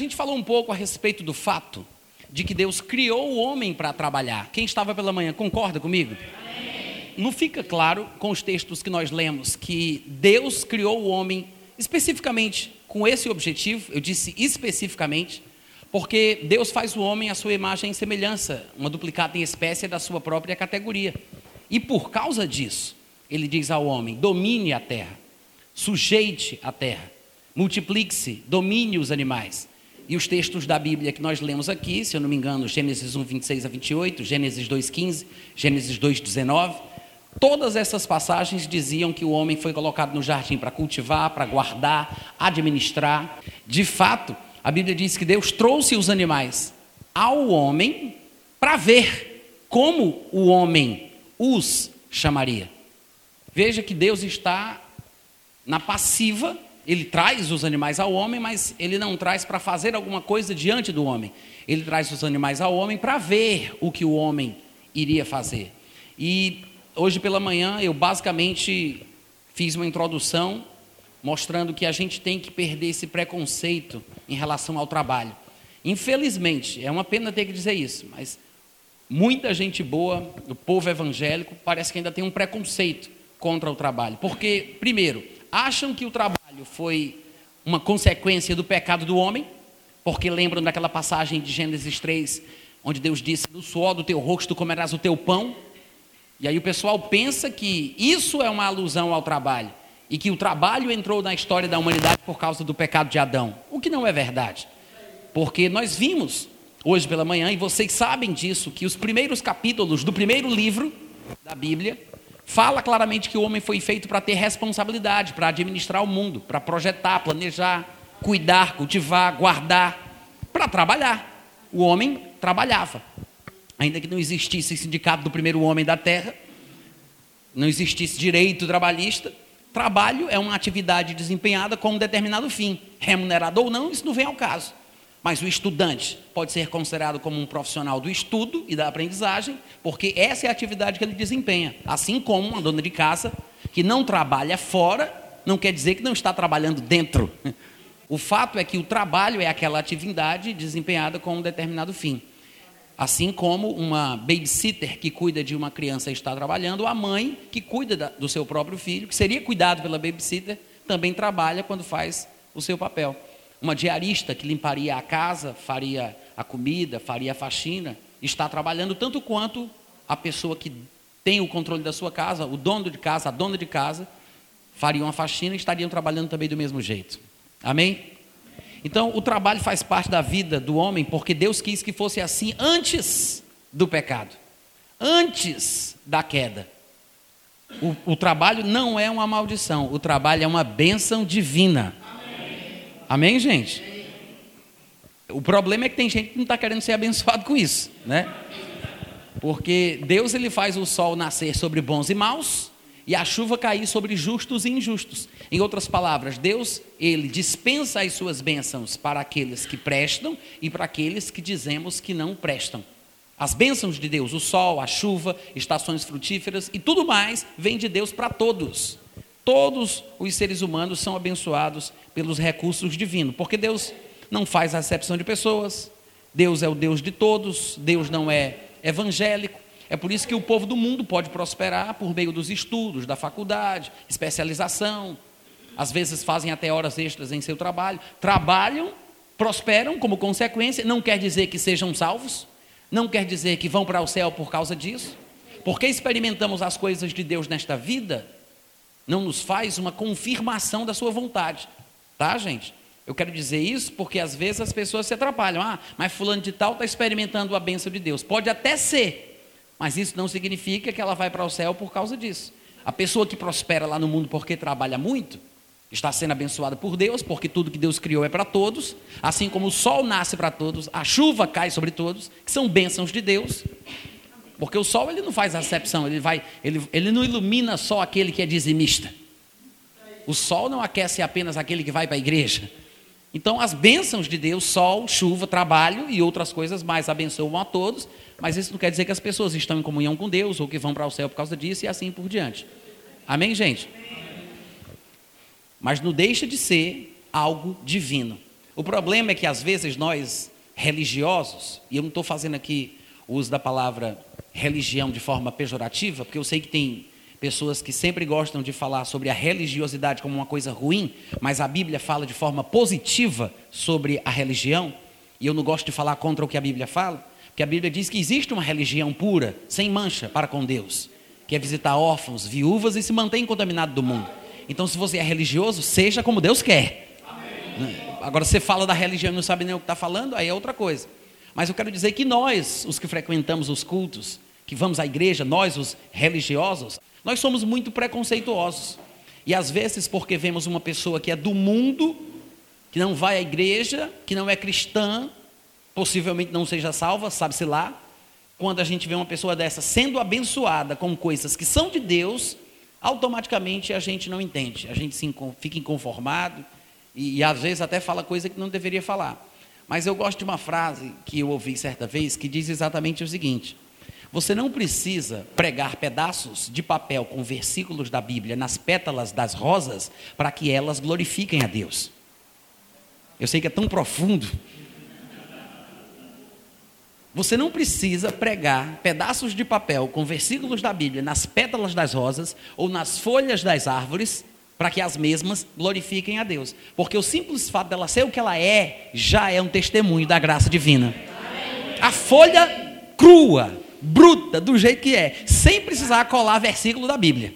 A gente falou um pouco a respeito do fato de que Deus criou o homem para trabalhar. Quem estava pela manhã, concorda comigo? Não fica claro com os textos que nós lemos que Deus criou o homem especificamente com esse objetivo, eu disse especificamente, porque Deus faz o homem à sua imagem e semelhança, uma duplicata em espécie da sua própria categoria. E por causa disso, ele diz ao homem: domine a terra, sujeite a terra, multiplique-se, domine os animais. E os textos da Bíblia que nós lemos aqui, se eu não me engano, Gênesis 1, 26 a 28, Gênesis 2, 15, Gênesis 2, 19, todas essas passagens diziam que o homem foi colocado no jardim para cultivar, para guardar, administrar. De fato, a Bíblia diz que Deus trouxe os animais ao homem para ver como o homem os chamaria. Veja que Deus está na passiva ele traz os animais ao homem, mas ele não traz para fazer alguma coisa diante do homem. Ele traz os animais ao homem para ver o que o homem iria fazer. E hoje pela manhã eu basicamente fiz uma introdução mostrando que a gente tem que perder esse preconceito em relação ao trabalho. Infelizmente, é uma pena ter que dizer isso, mas muita gente boa, o povo evangélico, parece que ainda tem um preconceito contra o trabalho. Porque, primeiro, acham que o trabalho foi uma consequência do pecado do homem, porque lembram daquela passagem de Gênesis 3, onde Deus disse: No suor do teu rosto comerás o teu pão. E aí o pessoal pensa que isso é uma alusão ao trabalho, e que o trabalho entrou na história da humanidade por causa do pecado de Adão, o que não é verdade. Porque nós vimos hoje pela manhã, e vocês sabem disso, que os primeiros capítulos do primeiro livro da Bíblia fala claramente que o homem foi feito para ter responsabilidade, para administrar o mundo, para projetar, planejar, cuidar, cultivar, guardar, para trabalhar. O homem trabalhava. Ainda que não existisse sindicato do primeiro homem da terra, não existisse direito trabalhista, trabalho é uma atividade desempenhada com um determinado fim, remunerado ou não, isso não vem ao caso. Mas o estudante pode ser considerado como um profissional do estudo e da aprendizagem, porque essa é a atividade que ele desempenha. Assim como uma dona de casa que não trabalha fora, não quer dizer que não está trabalhando dentro. O fato é que o trabalho é aquela atividade desempenhada com um determinado fim. Assim como uma babysitter que cuida de uma criança está trabalhando, a mãe que cuida do seu próprio filho, que seria cuidado pela babysitter, também trabalha quando faz o seu papel uma diarista que limparia a casa, faria a comida, faria a faxina, está trabalhando tanto quanto a pessoa que tem o controle da sua casa, o dono de casa, a dona de casa, fariam a faxina e estariam trabalhando também do mesmo jeito. Amém? Então, o trabalho faz parte da vida do homem porque Deus quis que fosse assim antes do pecado, antes da queda. O, o trabalho não é uma maldição, o trabalho é uma bênção divina. Amém, gente? O problema é que tem gente que não está querendo ser abençoado com isso, né? Porque Deus ele faz o sol nascer sobre bons e maus e a chuva cair sobre justos e injustos. Em outras palavras, Deus ele dispensa as suas bênçãos para aqueles que prestam e para aqueles que dizemos que não prestam. As bênçãos de Deus, o sol, a chuva, estações frutíferas e tudo mais vem de Deus para todos. Todos os seres humanos são abençoados pelos recursos divinos, porque Deus não faz acepção de pessoas, Deus é o Deus de todos, Deus não é evangélico. É por isso que o povo do mundo pode prosperar por meio dos estudos, da faculdade, especialização. Às vezes fazem até horas extras em seu trabalho. Trabalham, prosperam como consequência. Não quer dizer que sejam salvos. Não quer dizer que vão para o céu por causa disso. Porque experimentamos as coisas de Deus nesta vida, não nos faz uma confirmação da sua vontade. Tá, gente? Eu quero dizer isso porque às vezes as pessoas se atrapalham. Ah, mas fulano de tal está experimentando a bênção de Deus. Pode até ser, mas isso não significa que ela vai para o céu por causa disso. A pessoa que prospera lá no mundo porque trabalha muito, está sendo abençoada por Deus, porque tudo que Deus criou é para todos, assim como o sol nasce para todos, a chuva cai sobre todos, que são bênçãos de Deus. Porque o sol ele não faz acepção, ele, vai, ele, ele não ilumina só aquele que é dizimista. O sol não aquece apenas aquele que vai para a igreja. Então, as bênçãos de Deus, sol, chuva, trabalho e outras coisas mais abençoam a todos, mas isso não quer dizer que as pessoas estão em comunhão com Deus ou que vão para o céu por causa disso e assim por diante. Amém, gente? Mas não deixa de ser algo divino. O problema é que às vezes nós, religiosos, e eu não estou fazendo aqui uso da palavra religião de forma pejorativa, porque eu sei que tem pessoas que sempre gostam de falar sobre a religiosidade como uma coisa ruim, mas a Bíblia fala de forma positiva sobre a religião, e eu não gosto de falar contra o que a Bíblia fala, porque a Bíblia diz que existe uma religião pura, sem mancha para com Deus, que é visitar órfãos, viúvas e se manter incontaminado do mundo. Então, se você é religioso, seja como Deus quer. Amém. Agora, você fala da religião e não sabe nem o que está falando, aí é outra coisa. Mas eu quero dizer que nós, os que frequentamos os cultos, que vamos à igreja, nós, os religiosos, nós somos muito preconceituosos. E às vezes, porque vemos uma pessoa que é do mundo, que não vai à igreja, que não é cristã, possivelmente não seja salva, sabe-se lá. Quando a gente vê uma pessoa dessa sendo abençoada com coisas que são de Deus, automaticamente a gente não entende, a gente fica inconformado e, e às vezes até fala coisa que não deveria falar. Mas eu gosto de uma frase que eu ouvi certa vez que diz exatamente o seguinte: você não precisa pregar pedaços de papel com versículos da Bíblia nas pétalas das rosas para que elas glorifiquem a Deus. Eu sei que é tão profundo. Você não precisa pregar pedaços de papel com versículos da Bíblia nas pétalas das rosas ou nas folhas das árvores para que as mesmas glorifiquem a Deus. Porque o simples fato dela ser o que ela é já é um testemunho da graça divina. A folha crua, bruta, do jeito que é, sem precisar colar versículo da Bíblia,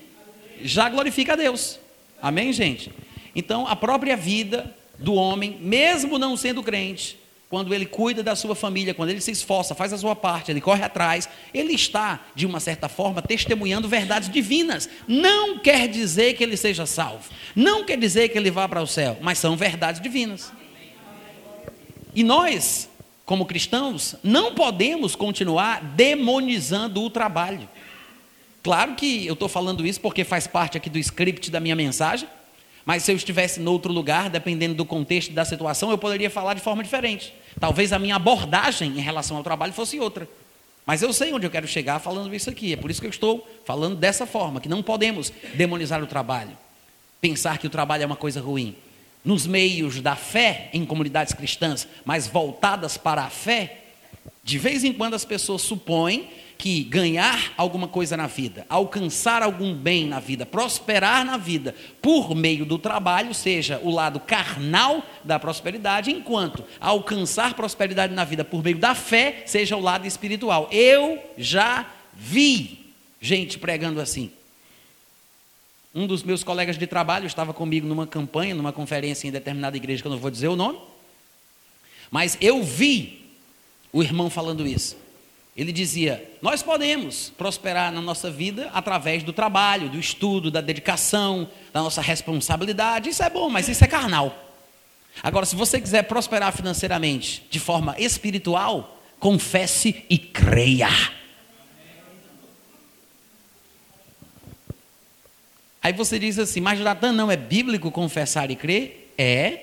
já glorifica a Deus. Amém, gente? Então, a própria vida do homem, mesmo não sendo crente, quando ele cuida da sua família, quando ele se esforça, faz a sua parte, ele corre atrás, ele está, de uma certa forma, testemunhando verdades divinas. Não quer dizer que ele seja salvo, não quer dizer que ele vá para o céu, mas são verdades divinas. E nós, como cristãos, não podemos continuar demonizando o trabalho. Claro que eu estou falando isso porque faz parte aqui do script da minha mensagem, mas se eu estivesse em outro lugar, dependendo do contexto da situação, eu poderia falar de forma diferente. Talvez a minha abordagem em relação ao trabalho fosse outra. Mas eu sei onde eu quero chegar falando isso aqui. É por isso que eu estou falando dessa forma, que não podemos demonizar o trabalho. Pensar que o trabalho é uma coisa ruim. Nos meios da fé, em comunidades cristãs, mas voltadas para a fé, de vez em quando as pessoas supõem que ganhar alguma coisa na vida, alcançar algum bem na vida, prosperar na vida por meio do trabalho, seja o lado carnal da prosperidade, enquanto alcançar prosperidade na vida por meio da fé, seja o lado espiritual. Eu já vi gente pregando assim. Um dos meus colegas de trabalho estava comigo numa campanha, numa conferência em determinada igreja, que eu não vou dizer o nome, mas eu vi o irmão falando isso. Ele dizia: Nós podemos prosperar na nossa vida através do trabalho, do estudo, da dedicação, da nossa responsabilidade. Isso é bom, mas isso é carnal. Agora, se você quiser prosperar financeiramente de forma espiritual, confesse e creia. Aí você diz assim: Mas Natan, não é bíblico confessar e crer? É,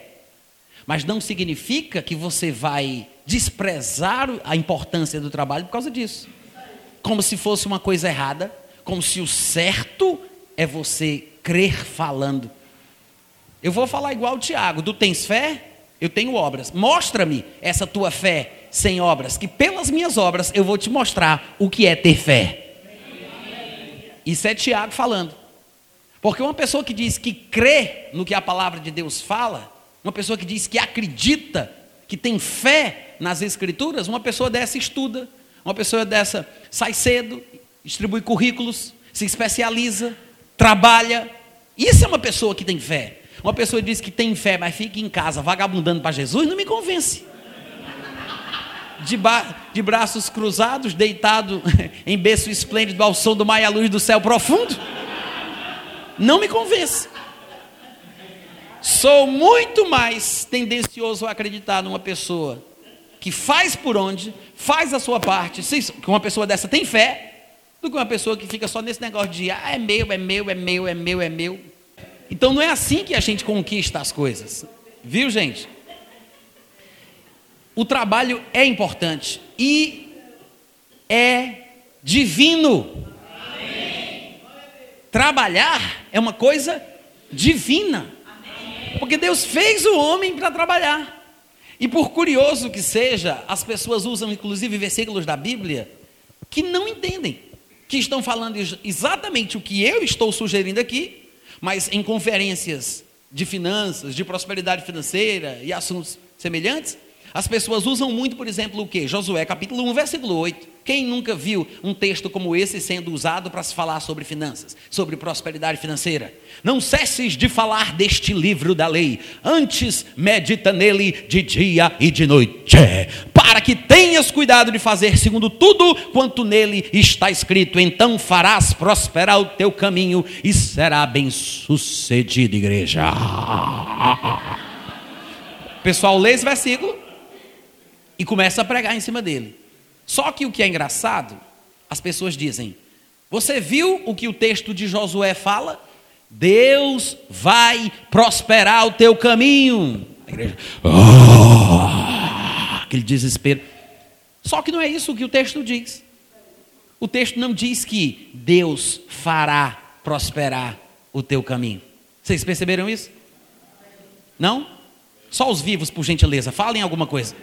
mas não significa que você vai desprezar a importância do trabalho por causa disso. Como se fosse uma coisa errada, como se o certo é você crer falando. Eu vou falar igual o Tiago: tu tens fé? Eu tenho obras. Mostra-me essa tua fé sem obras, que pelas minhas obras eu vou te mostrar o que é ter fé. Isso é Tiago falando. Porque uma pessoa que diz que crê no que a palavra de Deus fala, uma pessoa que diz que acredita, que tem fé nas Escrituras, uma pessoa dessa estuda, uma pessoa dessa sai cedo, distribui currículos, se especializa, trabalha. Isso é uma pessoa que tem fé. Uma pessoa diz que tem fé, mas fica em casa vagabundando para Jesus, não me convence. De, de, braços cruzados, deitado em berço esplêndido ao som do mar e à luz do céu profundo, não me convence. Sou muito mais tendencioso a acreditar numa pessoa que faz por onde, faz a sua parte, que uma pessoa dessa tem fé, do que uma pessoa que fica só nesse negócio de ah, é meu, é meu, é meu, é meu, é meu. Então não é assim que a gente conquista as coisas. Viu, gente? O trabalho é importante e é divino. Trabalhar é uma coisa divina. Porque Deus fez o homem para trabalhar. E por curioso que seja, as pessoas usam inclusive versículos da Bíblia que não entendem, que estão falando exatamente o que eu estou sugerindo aqui, mas em conferências de finanças, de prosperidade financeira e assuntos semelhantes, as pessoas usam muito, por exemplo, o que? Josué capítulo 1, versículo 8. Quem nunca viu um texto como esse sendo usado para se falar sobre finanças, sobre prosperidade financeira? Não cesses de falar deste livro da lei, antes medita nele de dia e de noite, para que tenhas cuidado de fazer segundo tudo quanto nele está escrito. Então farás prosperar o teu caminho e será bem sucedido, igreja. Pessoal, lê esse versículo e começa a pregar em cima dele. Só que o que é engraçado, as pessoas dizem: Você viu o que o texto de Josué fala? Deus vai prosperar o teu caminho. A igreja, oh, aquele desespero. Só que não é isso que o texto diz. O texto não diz que Deus fará prosperar o teu caminho. Vocês perceberam isso? Não? Só os vivos, por gentileza, falem alguma coisa.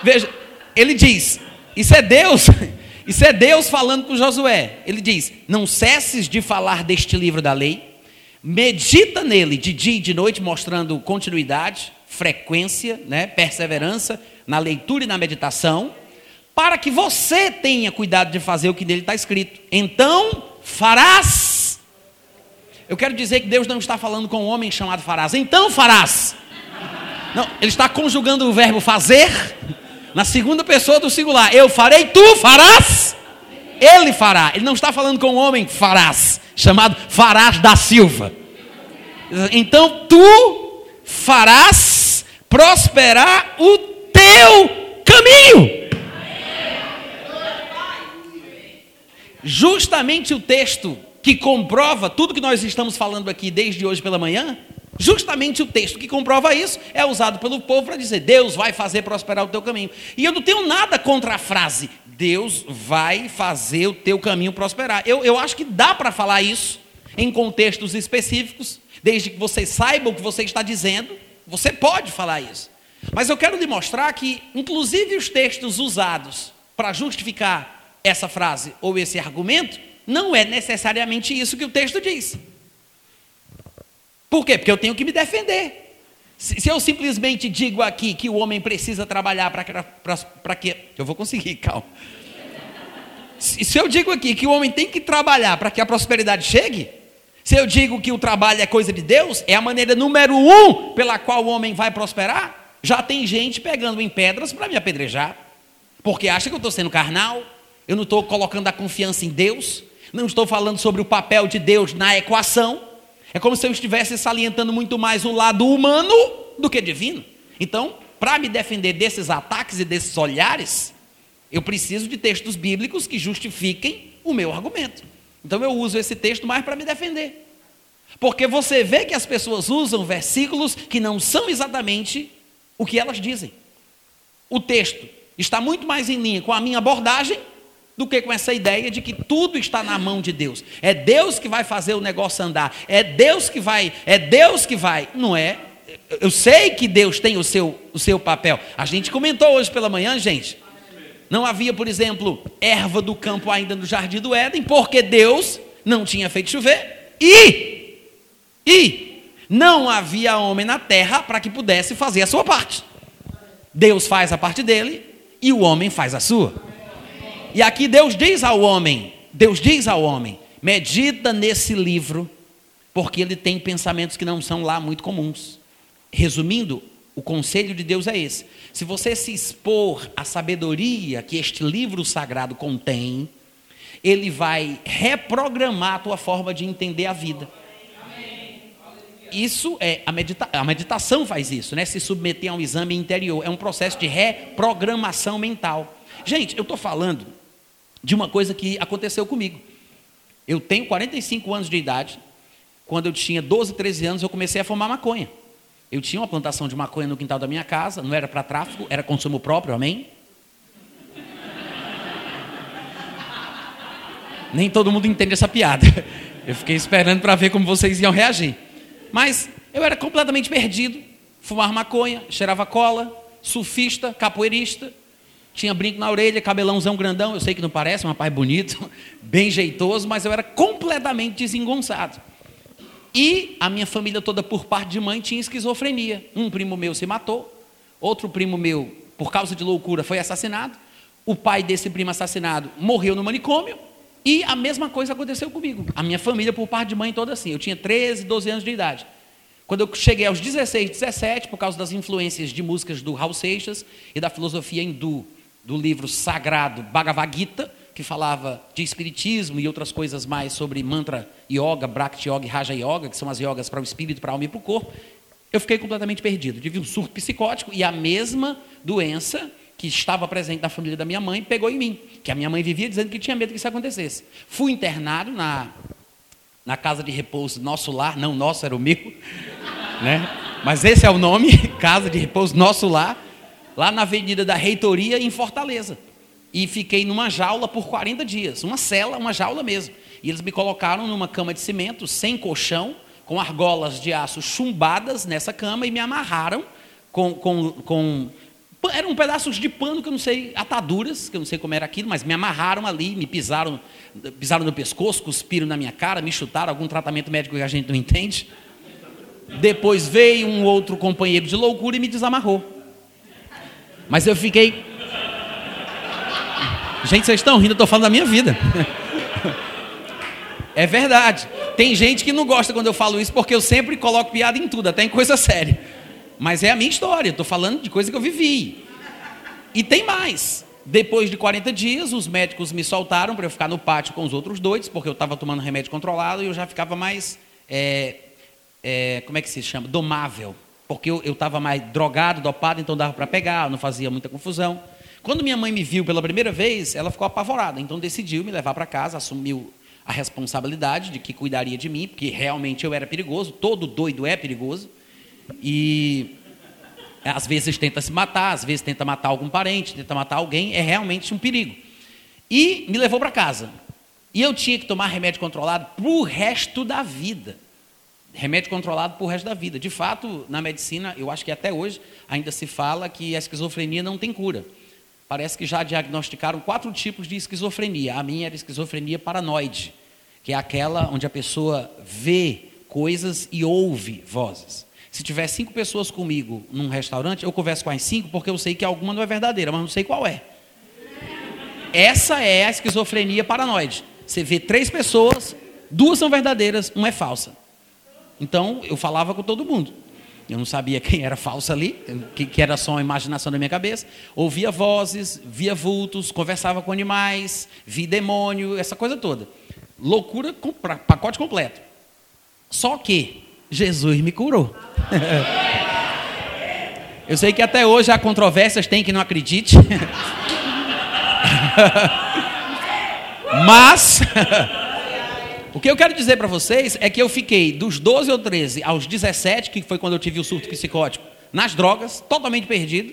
Veja, ele diz: Isso é Deus, isso é Deus falando com Josué. Ele diz: Não cesses de falar deste livro da lei, medita nele de dia e de noite, mostrando continuidade, frequência, né, perseverança na leitura e na meditação, para que você tenha cuidado de fazer o que nele está escrito. Então farás. Eu quero dizer que Deus não está falando com um homem chamado farás. Então farás. Não, ele está conjugando o verbo fazer na segunda pessoa do singular. Eu farei, tu farás. Ele fará. Ele não está falando com o homem farás, chamado Farás da Silva. Então tu farás prosperar o teu caminho. Justamente o texto que comprova tudo que nós estamos falando aqui desde hoje pela manhã Justamente o texto que comprova isso é usado pelo povo para dizer: Deus vai fazer prosperar o teu caminho. E eu não tenho nada contra a frase: Deus vai fazer o teu caminho prosperar. Eu, eu acho que dá para falar isso em contextos específicos, desde que você saiba o que você está dizendo, você pode falar isso. Mas eu quero lhe mostrar que, inclusive, os textos usados para justificar essa frase ou esse argumento, não é necessariamente isso que o texto diz. Por quê? Porque eu tenho que me defender. Se, se eu simplesmente digo aqui que o homem precisa trabalhar para que. Eu vou conseguir, calma. Se, se eu digo aqui que o homem tem que trabalhar para que a prosperidade chegue, se eu digo que o trabalho é coisa de Deus, é a maneira número um pela qual o homem vai prosperar, já tem gente pegando em pedras para me apedrejar, porque acha que eu estou sendo carnal, eu não estou colocando a confiança em Deus, não estou falando sobre o papel de Deus na equação. É como se eu estivesse salientando muito mais o lado humano do que divino. Então, para me defender desses ataques e desses olhares, eu preciso de textos bíblicos que justifiquem o meu argumento. Então, eu uso esse texto mais para me defender. Porque você vê que as pessoas usam versículos que não são exatamente o que elas dizem. O texto está muito mais em linha com a minha abordagem do que com essa ideia de que tudo está na mão de Deus. É Deus que vai fazer o negócio andar. É Deus que vai, é Deus que vai. Não é? Eu sei que Deus tem o seu, o seu papel. A gente comentou hoje pela manhã, gente. Não havia, por exemplo, erva do campo ainda no jardim do Éden, porque Deus não tinha feito chover. E e não havia homem na terra para que pudesse fazer a sua parte. Deus faz a parte dele e o homem faz a sua. E aqui Deus diz ao homem, Deus diz ao homem, medita nesse livro, porque ele tem pensamentos que não são lá muito comuns. Resumindo, o conselho de Deus é esse: se você se expor à sabedoria que este livro sagrado contém, ele vai reprogramar a tua forma de entender a vida. Isso é a, medita a meditação faz isso, né? Se submeter a um exame interior é um processo de reprogramação mental. Gente, eu estou falando de uma coisa que aconteceu comigo. Eu tenho 45 anos de idade. Quando eu tinha 12, 13 anos, eu comecei a fumar maconha. Eu tinha uma plantação de maconha no quintal da minha casa, não era para tráfico, era consumo próprio, amém? Nem todo mundo entende essa piada. Eu fiquei esperando para ver como vocês iam reagir. Mas eu era completamente perdido, fumava maconha, cheirava cola, surfista, capoeirista, tinha brinco na orelha, cabelãozão grandão. Eu sei que não parece, um rapaz bonito, bem jeitoso, mas eu era completamente desengonçado. E a minha família toda, por parte de mãe, tinha esquizofrenia. Um primo meu se matou, outro primo meu, por causa de loucura, foi assassinado. O pai desse primo assassinado morreu no manicômio. E a mesma coisa aconteceu comigo. A minha família, por parte de mãe, toda assim. Eu tinha 13, 12 anos de idade. Quando eu cheguei aos 16, 17, por causa das influências de músicas do Raul Seixas e da filosofia hindu, do livro sagrado Bhagavad Gita, que falava de espiritismo e outras coisas mais sobre mantra yoga, bhakti yoga e raja yoga, que são as yogas para o espírito, para a alma e para o corpo, eu fiquei completamente perdido. Tive um surto psicótico e a mesma doença que estava presente na família da minha mãe pegou em mim, que a minha mãe vivia dizendo que tinha medo que isso acontecesse. Fui internado na, na casa de repouso Nosso Lar, não, nosso era o meu, né? mas esse é o nome, Casa de Repouso Nosso Lar, lá na Avenida da Reitoria, em Fortaleza. E fiquei numa jaula por 40 dias, uma cela, uma jaula mesmo. E eles me colocaram numa cama de cimento, sem colchão, com argolas de aço chumbadas nessa cama e me amarraram com, com, com eram pedaços de pano que eu não sei, ataduras, que eu não sei como era aquilo, mas me amarraram ali, me pisaram, pisaram no pescoço, cuspiram na minha cara, me chutaram, algum tratamento médico que a gente não entende. Depois veio um outro companheiro de loucura e me desamarrou. Mas eu fiquei. Gente, vocês estão rindo, eu estou falando da minha vida. É verdade. Tem gente que não gosta quando eu falo isso, porque eu sempre coloco piada em tudo, até em coisa séria. Mas é a minha história, estou falando de coisa que eu vivi. E tem mais. Depois de 40 dias, os médicos me soltaram para eu ficar no pátio com os outros doidos, porque eu estava tomando remédio controlado e eu já ficava mais. É, é, como é que se chama? Domável porque eu estava mais drogado, dopado, então dava para pegar, não fazia muita confusão. Quando minha mãe me viu pela primeira vez, ela ficou apavorada, então decidiu me levar para casa, assumiu a responsabilidade de que cuidaria de mim, porque realmente eu era perigoso, todo doido é perigoso, e às vezes tenta se matar, às vezes tenta matar algum parente, tenta matar alguém, é realmente um perigo. E me levou para casa. E eu tinha que tomar remédio controlado para o resto da vida remédio controlado por resto da vida. De fato, na medicina, eu acho que até hoje ainda se fala que a esquizofrenia não tem cura. Parece que já diagnosticaram quatro tipos de esquizofrenia. A minha era esquizofrenia paranoide, que é aquela onde a pessoa vê coisas e ouve vozes. Se tiver cinco pessoas comigo num restaurante, eu converso com as cinco porque eu sei que alguma não é verdadeira, mas não sei qual é. Essa é a esquizofrenia paranoide. Você vê três pessoas, duas são verdadeiras, uma é falsa. Então eu falava com todo mundo. Eu não sabia quem era falso ali, que, era só uma imaginação da minha cabeça. Ouvia vozes, via vultos, conversava com animais, via demônio, essa coisa toda. Loucura, pacote completo. Só que Jesus me curou. Eu sei que até hoje há controvérsias, tem que não acredite. Mas O que eu quero dizer para vocês é que eu fiquei dos 12 ou 13 aos 17, que foi quando eu tive o surto psicótico, nas drogas, totalmente perdido.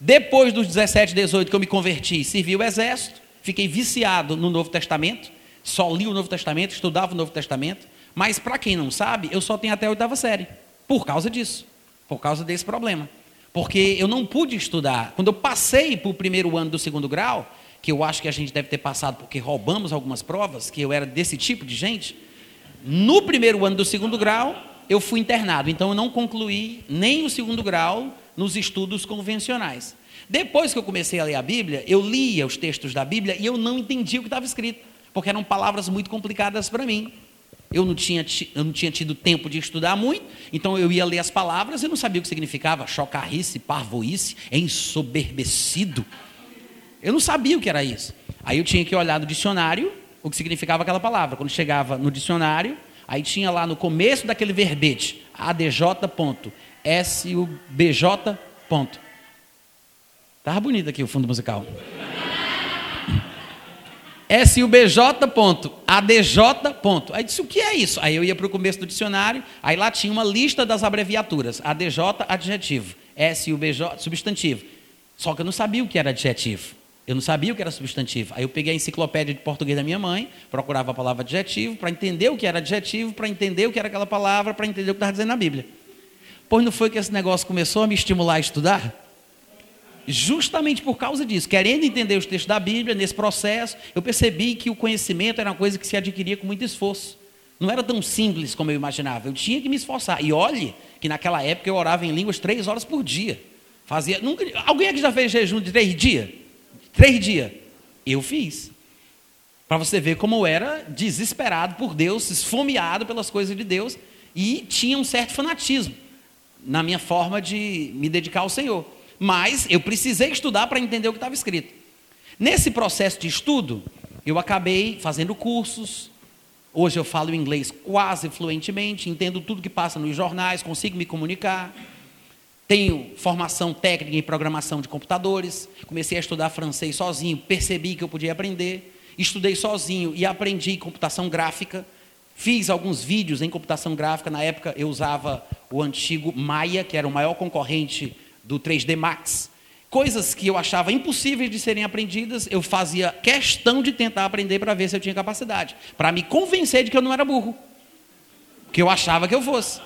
Depois dos 17, 18 que eu me converti, servi o exército, fiquei viciado no Novo Testamento, só li o Novo Testamento, estudava o Novo Testamento, mas para quem não sabe, eu só tenho até a oitava série, por causa disso, por causa desse problema. Porque eu não pude estudar. Quando eu passei para o primeiro ano do segundo grau, que eu acho que a gente deve ter passado porque roubamos algumas provas, que eu era desse tipo de gente. No primeiro ano do segundo grau, eu fui internado, então eu não concluí nem o segundo grau nos estudos convencionais. Depois que eu comecei a ler a Bíblia, eu lia os textos da Bíblia e eu não entendia o que estava escrito, porque eram palavras muito complicadas para mim. Eu não, tinha, eu não tinha tido tempo de estudar muito, então eu ia ler as palavras e não sabia o que significava. Chocarrice, parvoíce, ensoberbecido. Eu não sabia o que era isso. Aí eu tinha que olhar no dicionário o que significava aquela palavra. Quando chegava no dicionário, aí tinha lá no começo daquele verbete, ADJ ponto, SUBJ ponto. Tava bonito aqui o fundo musical. SUBJ ponto, ADJ ponto. Aí disse, o que é isso? Aí eu ia para o começo do dicionário, aí lá tinha uma lista das abreviaturas. ADJ, adjetivo. SUBJ, substantivo. Só que eu não sabia o que era adjetivo. Eu não sabia o que era substantivo. Aí eu peguei a enciclopédia de português da minha mãe, procurava a palavra adjetivo, para entender o que era adjetivo, para entender o que era aquela palavra, para entender o que estava dizendo na Bíblia. Pois não foi que esse negócio começou a me estimular a estudar? Justamente por causa disso, querendo entender os textos da Bíblia, nesse processo, eu percebi que o conhecimento era uma coisa que se adquiria com muito esforço. Não era tão simples como eu imaginava. Eu tinha que me esforçar. E olhe que naquela época eu orava em línguas três horas por dia. Fazia. Nunca, alguém aqui já fez jejum de três dias? Três dias. Eu fiz. Para você ver como eu era desesperado por Deus, esfomeado pelas coisas de Deus e tinha um certo fanatismo na minha forma de me dedicar ao Senhor. Mas eu precisei estudar para entender o que estava escrito. Nesse processo de estudo, eu acabei fazendo cursos. Hoje eu falo inglês quase fluentemente, entendo tudo que passa nos jornais, consigo me comunicar. Tenho formação técnica em programação de computadores. Comecei a estudar francês sozinho, percebi que eu podia aprender. Estudei sozinho e aprendi computação gráfica. Fiz alguns vídeos em computação gráfica. Na época eu usava o antigo Maya, que era o maior concorrente do 3D Max. Coisas que eu achava impossíveis de serem aprendidas, eu fazia questão de tentar aprender para ver se eu tinha capacidade, para me convencer de que eu não era burro, que eu achava que eu fosse.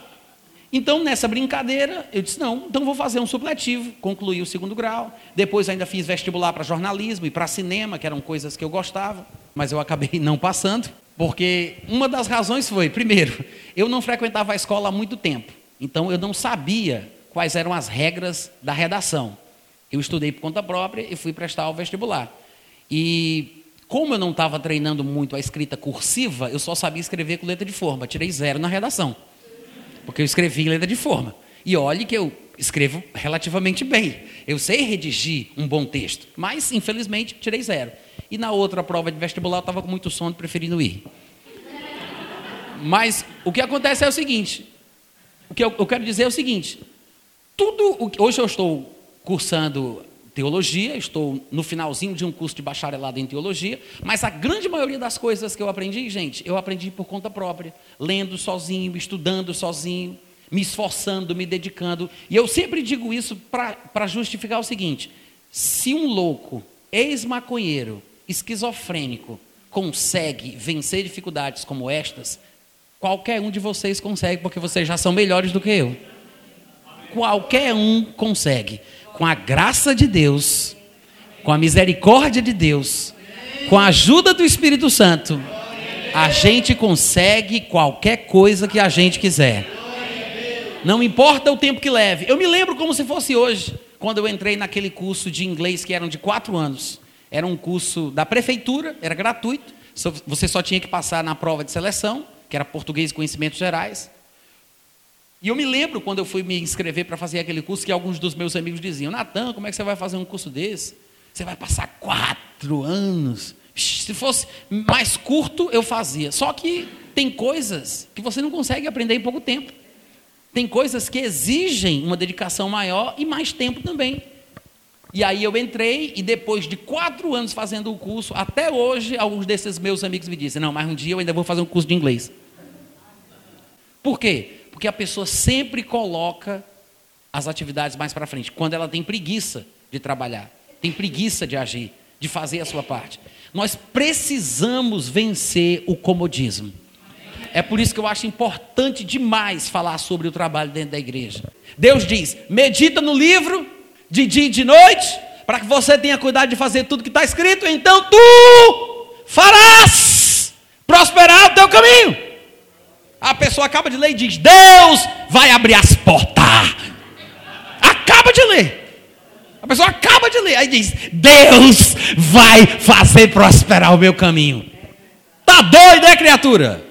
Então, nessa brincadeira, eu disse: não, então vou fazer um supletivo. Concluí o segundo grau. Depois, ainda fiz vestibular para jornalismo e para cinema, que eram coisas que eu gostava, mas eu acabei não passando, porque uma das razões foi: primeiro, eu não frequentava a escola há muito tempo, então eu não sabia quais eram as regras da redação. Eu estudei por conta própria e fui prestar o vestibular. E como eu não estava treinando muito a escrita cursiva, eu só sabia escrever com letra de forma. Tirei zero na redação, porque eu escrevi em letra de forma. E olhe que eu escrevo relativamente bem. Eu sei redigir um bom texto, mas infelizmente tirei zero. E na outra prova de vestibular eu estava com muito sono, preferindo ir. Mas o que acontece é o seguinte: o que eu, eu quero dizer é o seguinte: tudo o, hoje eu estou cursando teologia, estou no finalzinho de um curso de bacharelado em teologia, mas a grande maioria das coisas que eu aprendi, gente, eu aprendi por conta própria, lendo sozinho, estudando sozinho, me esforçando, me dedicando. E eu sempre digo isso para justificar o seguinte: se um louco, ex-maconheiro, esquizofrênico, consegue vencer dificuldades como estas, qualquer um de vocês consegue, porque vocês já são melhores do que eu qualquer um consegue. Com a graça de Deus, com a misericórdia de Deus, com a ajuda do Espírito Santo, a gente consegue qualquer coisa que a gente quiser. Não importa o tempo que leve. Eu me lembro como se fosse hoje, quando eu entrei naquele curso de inglês que eram de quatro anos. Era um curso da prefeitura, era gratuito. Você só tinha que passar na prova de seleção, que era português e conhecimentos gerais. E eu me lembro quando eu fui me inscrever para fazer aquele curso que alguns dos meus amigos diziam: Natan, como é que você vai fazer um curso desse? Você vai passar quatro anos. Se fosse mais curto, eu fazia. Só que tem coisas que você não consegue aprender em pouco tempo. Tem coisas que exigem uma dedicação maior e mais tempo também. E aí eu entrei e depois de quatro anos fazendo o curso, até hoje, alguns desses meus amigos me dizem: Não, mas um dia eu ainda vou fazer um curso de inglês. Por quê? Porque a pessoa sempre coloca as atividades mais para frente, quando ela tem preguiça de trabalhar, tem preguiça de agir, de fazer a sua parte. Nós precisamos vencer o comodismo. É por isso que eu acho importante demais falar sobre o trabalho dentro da igreja. Deus diz: medita no livro de dia e de noite, para que você tenha cuidado de fazer tudo que está escrito, então tu farás prosperar o teu caminho. A pessoa acaba de ler e diz: Deus vai abrir as portas. Acaba de ler. A pessoa acaba de ler, aí diz: Deus vai fazer prosperar o meu caminho. Tá doido, é criatura?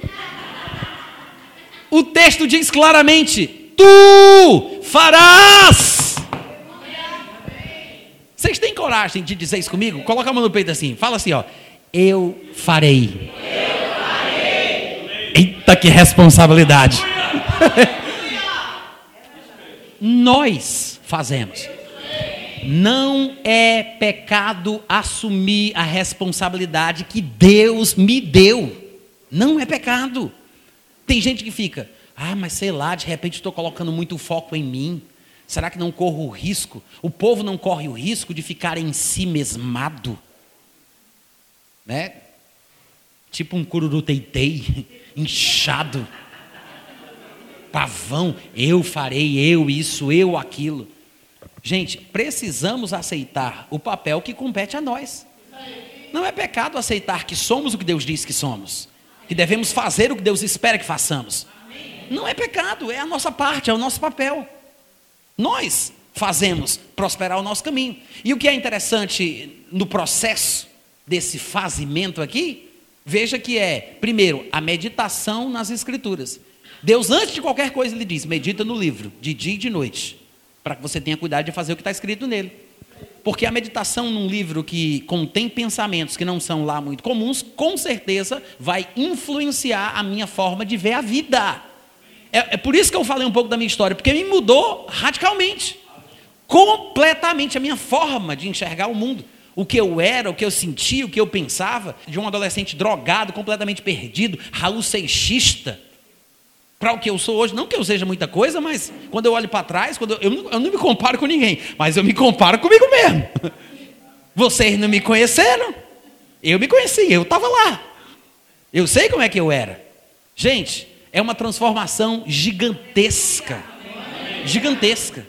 O texto diz claramente: Tu farás. Vocês têm coragem de dizer isso comigo? Coloca a mão no peito assim, fala assim, ó. Eu farei. Eu Eita, que responsabilidade! Nós fazemos. Não é pecado assumir a responsabilidade que Deus me deu. Não é pecado. Tem gente que fica, ah, mas sei lá, de repente estou colocando muito foco em mim. Será que não corro o risco? O povo não corre o risco de ficar em si mesmado? Né? Tipo um cururu teitei inchado. pavão, eu farei, eu isso, eu aquilo. Gente, precisamos aceitar o papel que compete a nós. Não é pecado aceitar que somos o que Deus diz que somos, que devemos fazer o que Deus espera que façamos. Não é pecado, é a nossa parte, é o nosso papel. Nós fazemos prosperar o nosso caminho. E o que é interessante no processo desse fazimento aqui, veja que é, primeiro, a meditação nas Escrituras. Deus, antes de qualquer coisa, lhe diz: medita no livro, de dia e de noite, para que você tenha cuidado de fazer o que está escrito nele. Porque a meditação num livro que contém pensamentos que não são lá muito comuns, com certeza vai influenciar a minha forma de ver a vida. É, é por isso que eu falei um pouco da minha história, porque me mudou radicalmente completamente a minha forma de enxergar o mundo. O que eu era, o que eu sentia, o que eu pensava, de um adolescente drogado, completamente perdido, Raul Seixista, para o que eu sou hoje. Não que eu seja muita coisa, mas quando eu olho para trás, quando eu, eu, eu não me comparo com ninguém, mas eu me comparo comigo mesmo. Vocês não me conheceram? Eu me conheci, eu estava lá. Eu sei como é que eu era. Gente, é uma transformação gigantesca. Gigantesca.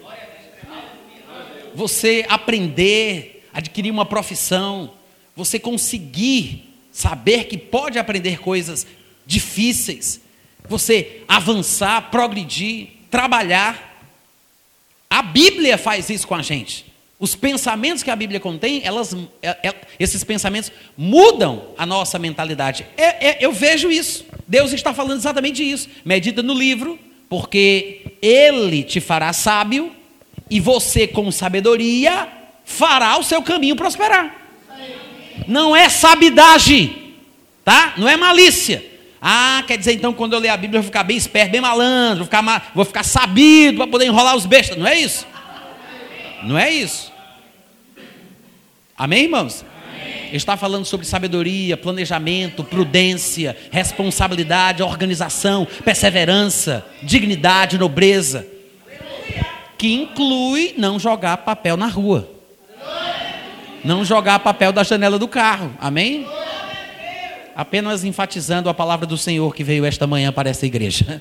Você aprender, adquirir uma profissão, você conseguir saber que pode aprender coisas difíceis, você avançar, progredir, trabalhar. A Bíblia faz isso com a gente. Os pensamentos que a Bíblia contém, elas, é, é, esses pensamentos mudam a nossa mentalidade. É, é, eu vejo isso. Deus está falando exatamente isso. Medita no livro, porque Ele te fará sábio e você, com sabedoria, fará o seu caminho prosperar. Não é sabidagem, tá? Não é malícia. Ah, quer dizer então quando eu ler a Bíblia eu vou ficar bem esperto, bem malandro, vou ficar, vou ficar sabido para poder enrolar os bestas. Não é isso? Não é isso. Amém, irmãos? Ele está falando sobre sabedoria, planejamento, prudência, responsabilidade, organização, perseverança, dignidade, nobreza. Que inclui não jogar papel na rua. Não jogar papel da janela do carro. Amém? apenas enfatizando a palavra do Senhor que veio esta manhã para essa igreja.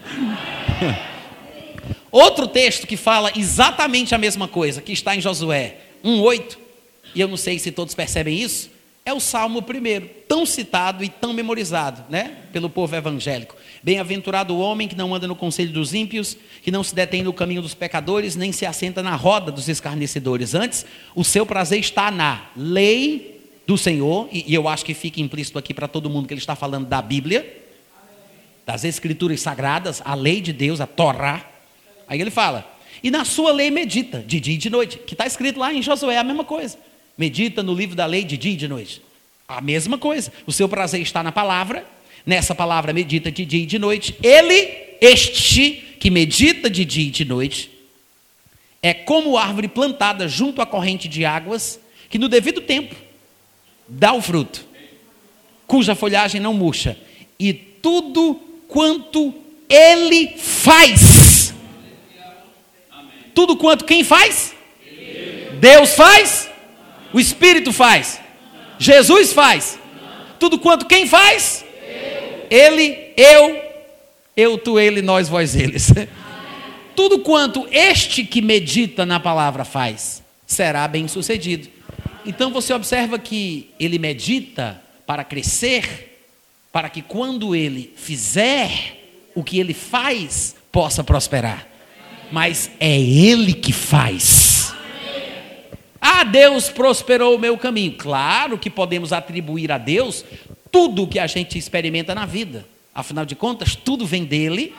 Outro texto que fala exatamente a mesma coisa, que está em Josué 1,8, e eu não sei se todos percebem isso, é o Salmo primeiro, tão citado e tão memorizado, né, pelo povo evangélico. Bem-aventurado o homem que não anda no conselho dos ímpios, que não se detém no caminho dos pecadores, nem se assenta na roda dos escarnecedores. Antes, o seu prazer está na lei do Senhor, e, eu acho que fica implícito aqui para todo mundo que ele está falando da Bíblia, das Escrituras Sagradas, a lei de Deus, a Torá. Aí ele fala, e na sua lei medita, de dia e de noite, que está escrito lá em Josué, a mesma coisa. Medita no livro da lei de dia e de noite. A mesma coisa. O seu prazer está na palavra, nessa palavra medita de dia e de noite. Ele, este que medita de dia e de noite, é como árvore plantada junto à corrente de águas, que no devido tempo dá o fruto, cuja folhagem não murcha, e tudo quanto ele faz. Tudo quanto quem faz? Deus faz? O Espírito faz? Jesus faz? Tudo quanto quem faz? Ele, eu, eu, tu, ele, nós, vós, eles. Tudo quanto este que medita na palavra faz, será bem sucedido. Então você observa que ele medita para crescer, para que quando ele fizer o que ele faz, possa prosperar. Mas é ele que faz. Ah, Deus prosperou o meu caminho. Claro que podemos atribuir a Deus tudo o que a gente experimenta na vida. Afinal de contas, tudo vem dele.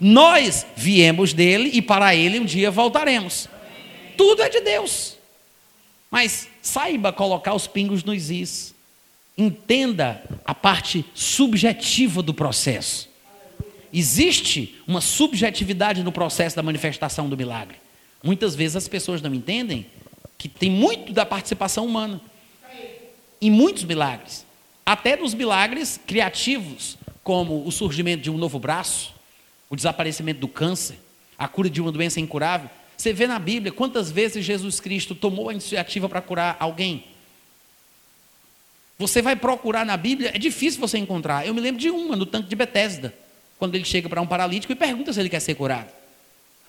Nós viemos dele e para ele um dia voltaremos. Tudo é de Deus. Mas saiba colocar os pingos nos is. Entenda a parte subjetiva do processo. Existe uma subjetividade no processo da manifestação do milagre. Muitas vezes as pessoas não entendem que tem muito da participação humana em muitos milagres, até nos milagres criativos, como o surgimento de um novo braço, o desaparecimento do câncer, a cura de uma doença incurável. Você vê na Bíblia quantas vezes Jesus Cristo tomou a iniciativa para curar alguém. Você vai procurar na Bíblia, é difícil você encontrar. Eu me lembro de uma, no tanque de Betesda. quando ele chega para um paralítico e pergunta se ele quer ser curado.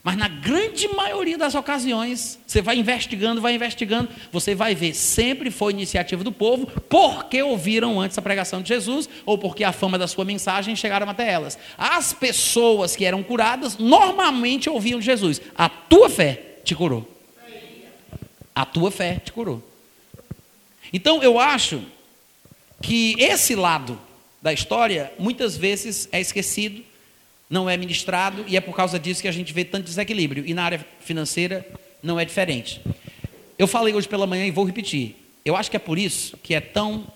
Mas na grande maioria das ocasiões, você vai investigando, vai investigando, você vai ver, sempre foi iniciativa do povo, porque ouviram antes a pregação de Jesus, ou porque a fama da sua mensagem chegaram até elas. As pessoas que eram curadas, normalmente ouviam de Jesus. A tua fé te curou. A tua fé te curou. Então eu acho que esse lado da história muitas vezes é esquecido não é ministrado e é por causa disso que a gente vê tanto desequilíbrio. E na área financeira não é diferente. Eu falei hoje pela manhã e vou repetir. Eu acho que é por isso que é tão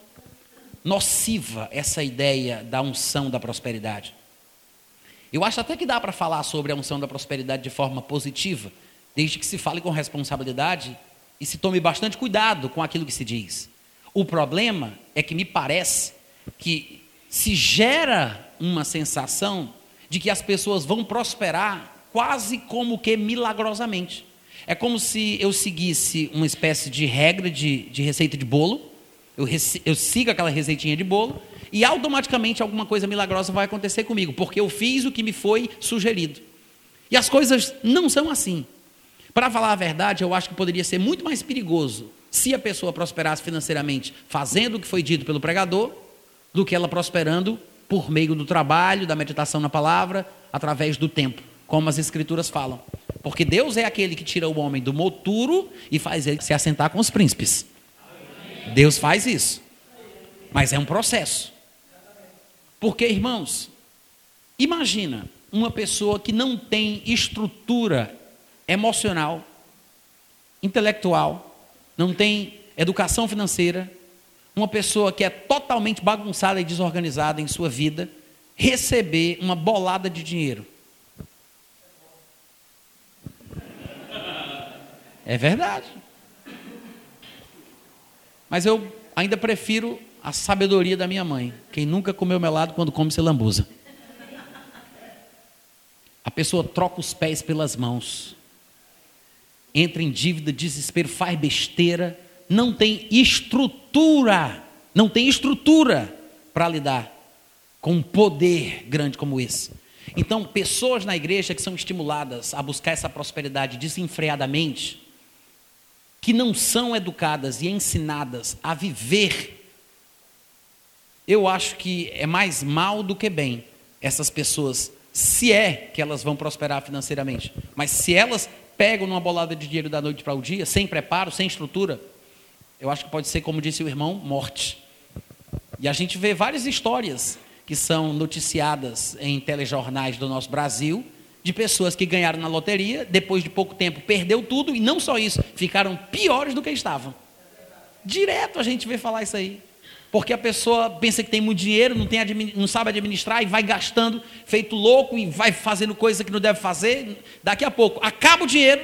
nociva essa ideia da unção da prosperidade. Eu acho até que dá para falar sobre a unção da prosperidade de forma positiva, desde que se fale com responsabilidade e se tome bastante cuidado com aquilo que se diz. O problema é que me parece que se gera uma sensação de que as pessoas vão prosperar quase como que milagrosamente. É como se eu seguisse uma espécie de regra de, de receita de bolo, eu, eu sigo aquela receitinha de bolo, e automaticamente alguma coisa milagrosa vai acontecer comigo, porque eu fiz o que me foi sugerido. E as coisas não são assim. Para falar a verdade, eu acho que poderia ser muito mais perigoso se a pessoa prosperasse financeiramente fazendo o que foi dito pelo pregador, do que ela prosperando por meio do trabalho, da meditação na palavra, através do tempo, como as escrituras falam. Porque Deus é aquele que tira o homem do moturo e faz ele se assentar com os príncipes. Deus faz isso. Mas é um processo. Porque, irmãos, imagina uma pessoa que não tem estrutura emocional, intelectual, não tem educação financeira, uma pessoa que é totalmente bagunçada e desorganizada em sua vida receber uma bolada de dinheiro. É verdade. Mas eu ainda prefiro a sabedoria da minha mãe. Quem nunca comeu melado quando come se lambuza. A pessoa troca os pés pelas mãos. Entra em dívida, desespero, faz besteira não tem estrutura, não tem estrutura para lidar com um poder grande como esse. Então, pessoas na igreja que são estimuladas a buscar essa prosperidade desenfreadamente, que não são educadas e ensinadas a viver, eu acho que é mais mal do que bem essas pessoas, se é que elas vão prosperar financeiramente. Mas se elas pegam numa bolada de dinheiro da noite para o dia, sem preparo, sem estrutura, eu acho que pode ser, como disse o irmão, morte. E a gente vê várias histórias que são noticiadas em telejornais do nosso Brasil, de pessoas que ganharam na loteria, depois de pouco tempo perdeu tudo, e não só isso, ficaram piores do que estavam. Direto a gente vê falar isso aí. Porque a pessoa pensa que tem muito dinheiro, não, tem, não sabe administrar e vai gastando, feito louco, e vai fazendo coisa que não deve fazer. Daqui a pouco acaba o dinheiro,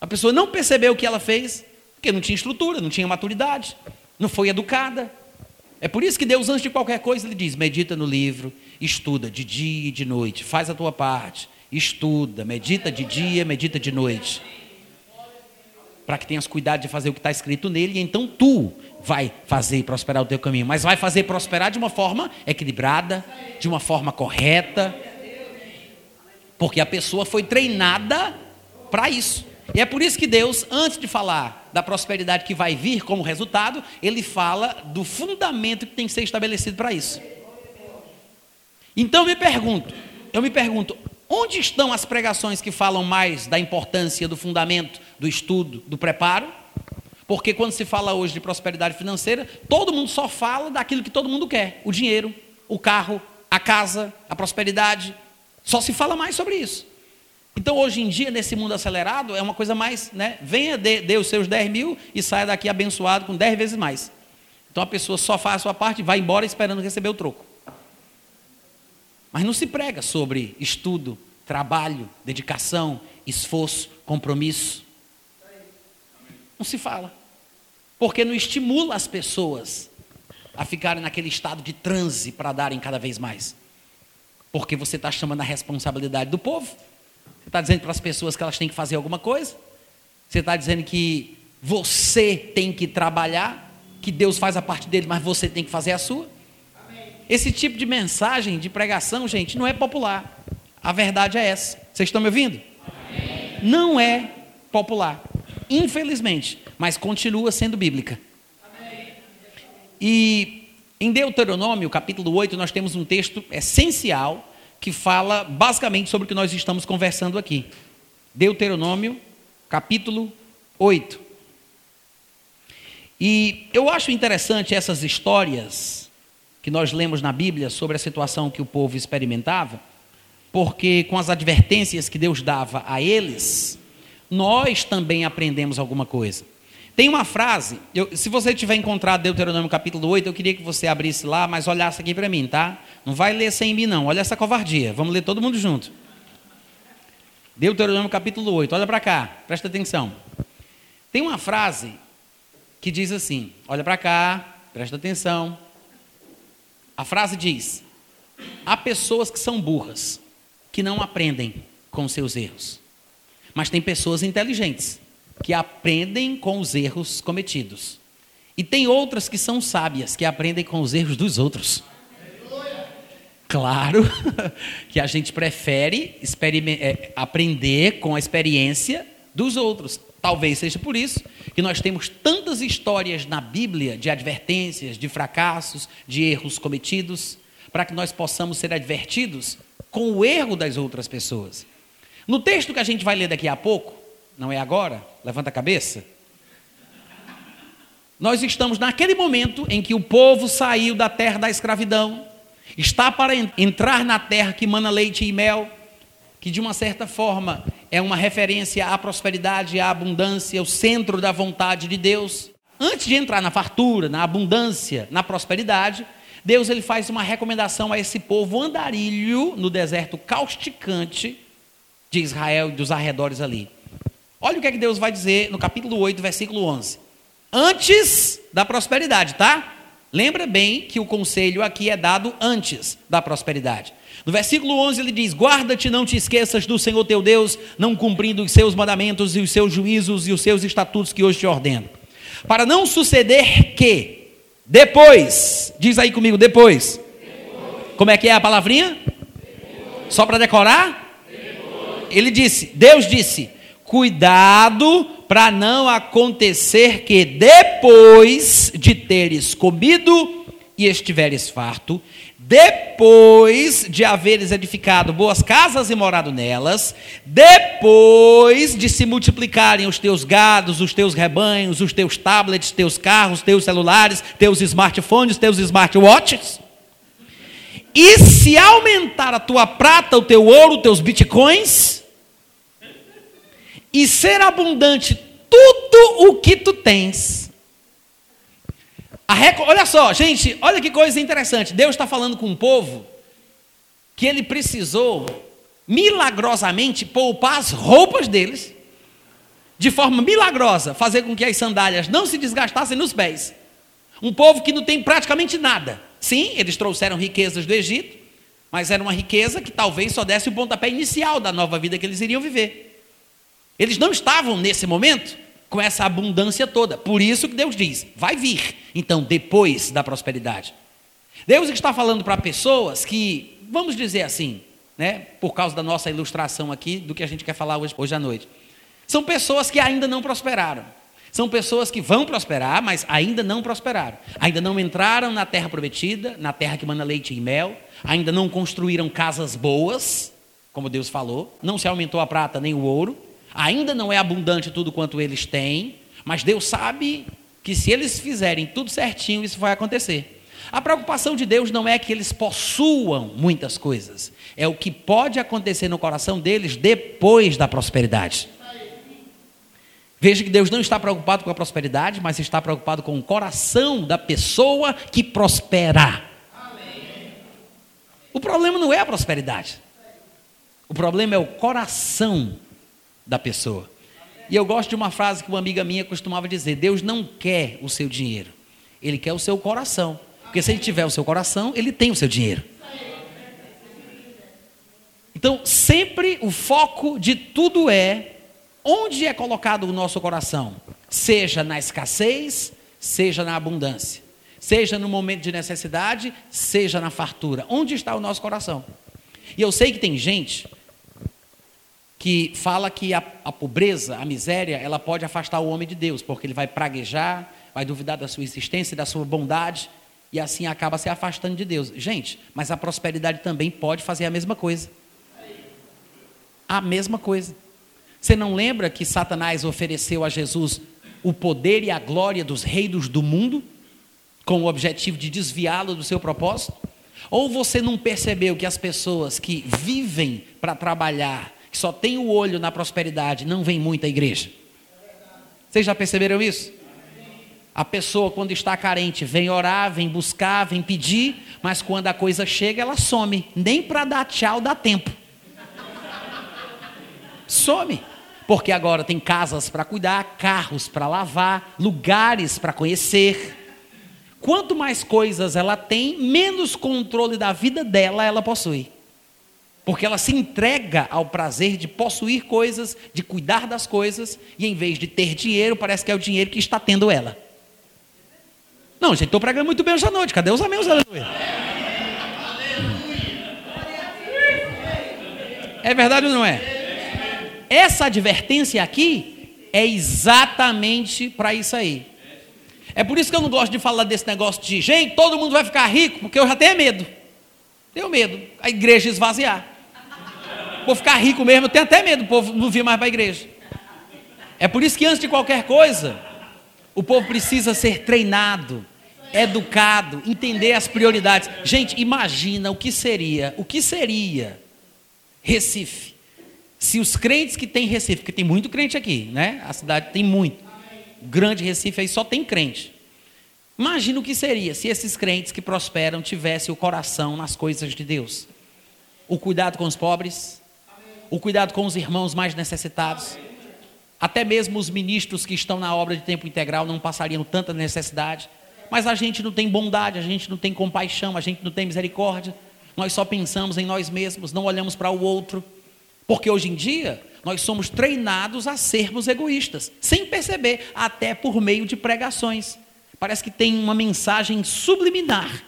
a pessoa não percebeu o que ela fez, porque não tinha estrutura, não tinha maturidade, não foi educada. É por isso que Deus, antes de qualquer coisa, Ele diz: medita no livro, estuda de dia e de noite, faz a tua parte, estuda, medita de dia, medita de noite. Para que tenhas cuidado de fazer o que está escrito nele, e então tu vai fazer prosperar o teu caminho. Mas vai fazer prosperar de uma forma equilibrada, de uma forma correta, porque a pessoa foi treinada para isso. E é por isso que Deus, antes de falar da prosperidade que vai vir como resultado, ele fala do fundamento que tem que ser estabelecido para isso. Então eu me pergunto, eu me pergunto, onde estão as pregações que falam mais da importância do fundamento, do estudo, do preparo? Porque quando se fala hoje de prosperidade financeira, todo mundo só fala daquilo que todo mundo quer: o dinheiro, o carro, a casa, a prosperidade. Só se fala mais sobre isso. Então, hoje em dia, nesse mundo acelerado, é uma coisa mais, né? Venha, dê, dê os seus 10 mil e saia daqui abençoado com 10 vezes mais. Então, a pessoa só faz a sua parte e vai embora esperando receber o troco. Mas não se prega sobre estudo, trabalho, dedicação, esforço, compromisso. Não se fala. Porque não estimula as pessoas a ficarem naquele estado de transe para darem cada vez mais. Porque você está chamando a responsabilidade do povo. Você está dizendo para as pessoas que elas têm que fazer alguma coisa? Você está dizendo que você tem que trabalhar, que Deus faz a parte dele, mas você tem que fazer a sua? esse tipo de mensagem, de pregação, gente, não é popular. A verdade é essa. Vocês estão me ouvindo? Amém. Não é popular, infelizmente, mas continua sendo bíblica. Amém. E em Deuteronômio, capítulo 8, nós temos um texto essencial que fala basicamente sobre o que nós estamos conversando aqui. Deuteronômio, capítulo 8. E eu acho interessante essas histórias que nós lemos na Bíblia sobre a situação que o povo experimentava, porque com as advertências que Deus dava a eles, nós também aprendemos alguma coisa. Tem uma frase, eu, se você tiver encontrado Deuteronômio capítulo 8, eu queria que você abrisse lá, mas olhasse aqui para mim, tá? Não vai ler sem mim, não. Olha essa covardia. Vamos ler todo mundo junto. Deuteronômio capítulo 8, olha para cá, presta atenção. Tem uma frase que diz assim: olha para cá, presta atenção. A frase diz: há pessoas que são burras, que não aprendem com seus erros. Mas tem pessoas inteligentes que aprendem com os erros cometidos. E tem outras que são sábias, que aprendem com os erros dos outros. Claro que a gente prefere é, aprender com a experiência dos outros. Talvez seja por isso que nós temos tantas histórias na Bíblia de advertências, de fracassos, de erros cometidos, para que nós possamos ser advertidos com o erro das outras pessoas. No texto que a gente vai ler daqui a pouco, não é agora? Levanta a cabeça. Nós estamos naquele momento em que o povo saiu da terra da escravidão, está para entrar na terra que mana leite e mel, que de uma certa forma é uma referência à prosperidade, à abundância, o centro da vontade de Deus. Antes de entrar na fartura, na abundância, na prosperidade, Deus ele faz uma recomendação a esse povo andarilho no deserto causticante de Israel e dos arredores ali. Olha o que é que Deus vai dizer no capítulo 8, versículo 11. Antes da prosperidade, tá? Lembra bem que o conselho aqui é dado antes da prosperidade. No versículo 11 ele diz: Guarda-te, não te esqueças do Senhor teu Deus, não cumprindo os seus mandamentos e os seus juízos e os seus estatutos que hoje te ordeno. Para não suceder que, depois, diz aí comigo, depois. depois. Como é que é a palavrinha? Depois. Só para decorar? Depois. Ele disse: Deus disse: Cuidado para não acontecer que depois de teres comido e estiveres farto, depois de haveres edificado boas casas e morado nelas, depois de se multiplicarem os teus gados, os teus rebanhos, os teus tablets, teus carros, teus celulares, teus smartphones, teus smartwatches, e se aumentar a tua prata, o teu ouro, os teus bitcoins, e ser abundante tudo o que tu tens. Olha só, gente, olha que coisa interessante. Deus está falando com um povo que ele precisou milagrosamente poupar as roupas deles, de forma milagrosa, fazer com que as sandálias não se desgastassem nos pés. Um povo que não tem praticamente nada. Sim, eles trouxeram riquezas do Egito, mas era uma riqueza que talvez só desse o pontapé inicial da nova vida que eles iriam viver. Eles não estavam nesse momento com essa abundância toda. Por isso que Deus diz: vai vir, então, depois da prosperidade. Deus está falando para pessoas que, vamos dizer assim, né, por causa da nossa ilustração aqui, do que a gente quer falar hoje, hoje à noite. São pessoas que ainda não prosperaram. São pessoas que vão prosperar, mas ainda não prosperaram. Ainda não entraram na terra prometida, na terra que manda leite e mel. Ainda não construíram casas boas, como Deus falou. Não se aumentou a prata nem o ouro. Ainda não é abundante tudo quanto eles têm, mas Deus sabe que se eles fizerem tudo certinho, isso vai acontecer. A preocupação de Deus não é que eles possuam muitas coisas, é o que pode acontecer no coração deles depois da prosperidade. Veja que Deus não está preocupado com a prosperidade, mas está preocupado com o coração da pessoa que prospera. O problema não é a prosperidade, o problema é o coração da pessoa. E eu gosto de uma frase que uma amiga minha costumava dizer: Deus não quer o seu dinheiro, Ele quer o seu coração. Porque se Ele tiver o seu coração, Ele tem o seu dinheiro. Então, sempre o foco de tudo é onde é colocado o nosso coração, seja na escassez, seja na abundância, seja no momento de necessidade, seja na fartura. Onde está o nosso coração? E eu sei que tem gente que fala que a, a, pobreza, a miséria, ela pode afastar o homem de Deus, porque ele vai praguejar, vai duvidar da sua existência, da sua bondade, e assim acaba se afastando de Deus. Gente, mas a prosperidade também pode fazer a mesma coisa. A mesma coisa. Você não lembra que Satanás ofereceu a Jesus o poder e a glória dos reinos do mundo, com o objetivo de desviá-lo do seu propósito? Ou você não percebeu que as pessoas que vivem para trabalhar, que só têm o olho na prosperidade, não vêm muito à igreja? Vocês já perceberam isso? A pessoa, quando está carente, vem orar, vem buscar, vem pedir, mas quando a coisa chega, ela some. Nem para dar tchau dá tempo. Some. Porque agora tem casas para cuidar, carros para lavar, lugares para conhecer. Quanto mais coisas ela tem, menos controle da vida dela ela possui. Porque ela se entrega ao prazer de possuir coisas, de cuidar das coisas, e em vez de ter dinheiro, parece que é o dinheiro que está tendo ela. Não, gente, estou pregando muito bem hoje à noite. Cadê os amigos? Aleluia. É verdade ou não é? Essa advertência aqui é exatamente para isso aí. É por isso que eu não gosto de falar desse negócio de gente, todo mundo vai ficar rico, porque eu já tenho medo. Tenho medo. A igreja esvaziar. Vou ficar rico mesmo, eu tenho até medo, o povo não vir mais para a igreja. É por isso que antes de qualquer coisa, o povo precisa ser treinado, educado, entender as prioridades. Gente, imagina o que seria, o que seria Recife se os crentes que tem Recife, porque tem muito crente aqui, né? A cidade tem muito. O grande Recife aí só tem crente. Imagina o que seria se esses crentes que prosperam tivessem o coração nas coisas de Deus. O cuidado com os pobres, o cuidado com os irmãos mais necessitados. Até mesmo os ministros que estão na obra de tempo integral não passariam tanta necessidade. Mas a gente não tem bondade, a gente não tem compaixão, a gente não tem misericórdia. Nós só pensamos em nós mesmos, não olhamos para o outro. Porque hoje em dia nós somos treinados a sermos egoístas, sem perceber, até por meio de pregações. Parece que tem uma mensagem subliminar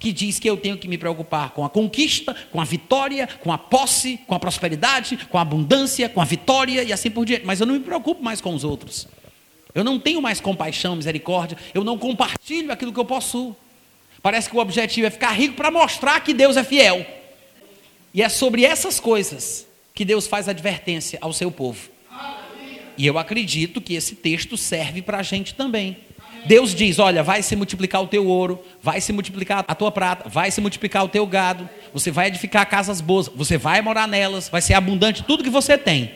que diz que eu tenho que me preocupar com a conquista, com a vitória, com a posse, com a prosperidade, com a abundância, com a vitória e assim por diante. Mas eu não me preocupo mais com os outros. Eu não tenho mais compaixão, misericórdia, eu não compartilho aquilo que eu possuo. Parece que o objetivo é ficar rico para mostrar que Deus é fiel. E é sobre essas coisas que Deus faz advertência ao seu povo. E eu acredito que esse texto serve para a gente também. Deus diz: Olha, vai se multiplicar o teu ouro, vai se multiplicar a tua prata, vai se multiplicar o teu gado, você vai edificar casas boas, você vai morar nelas, vai ser abundante tudo que você tem.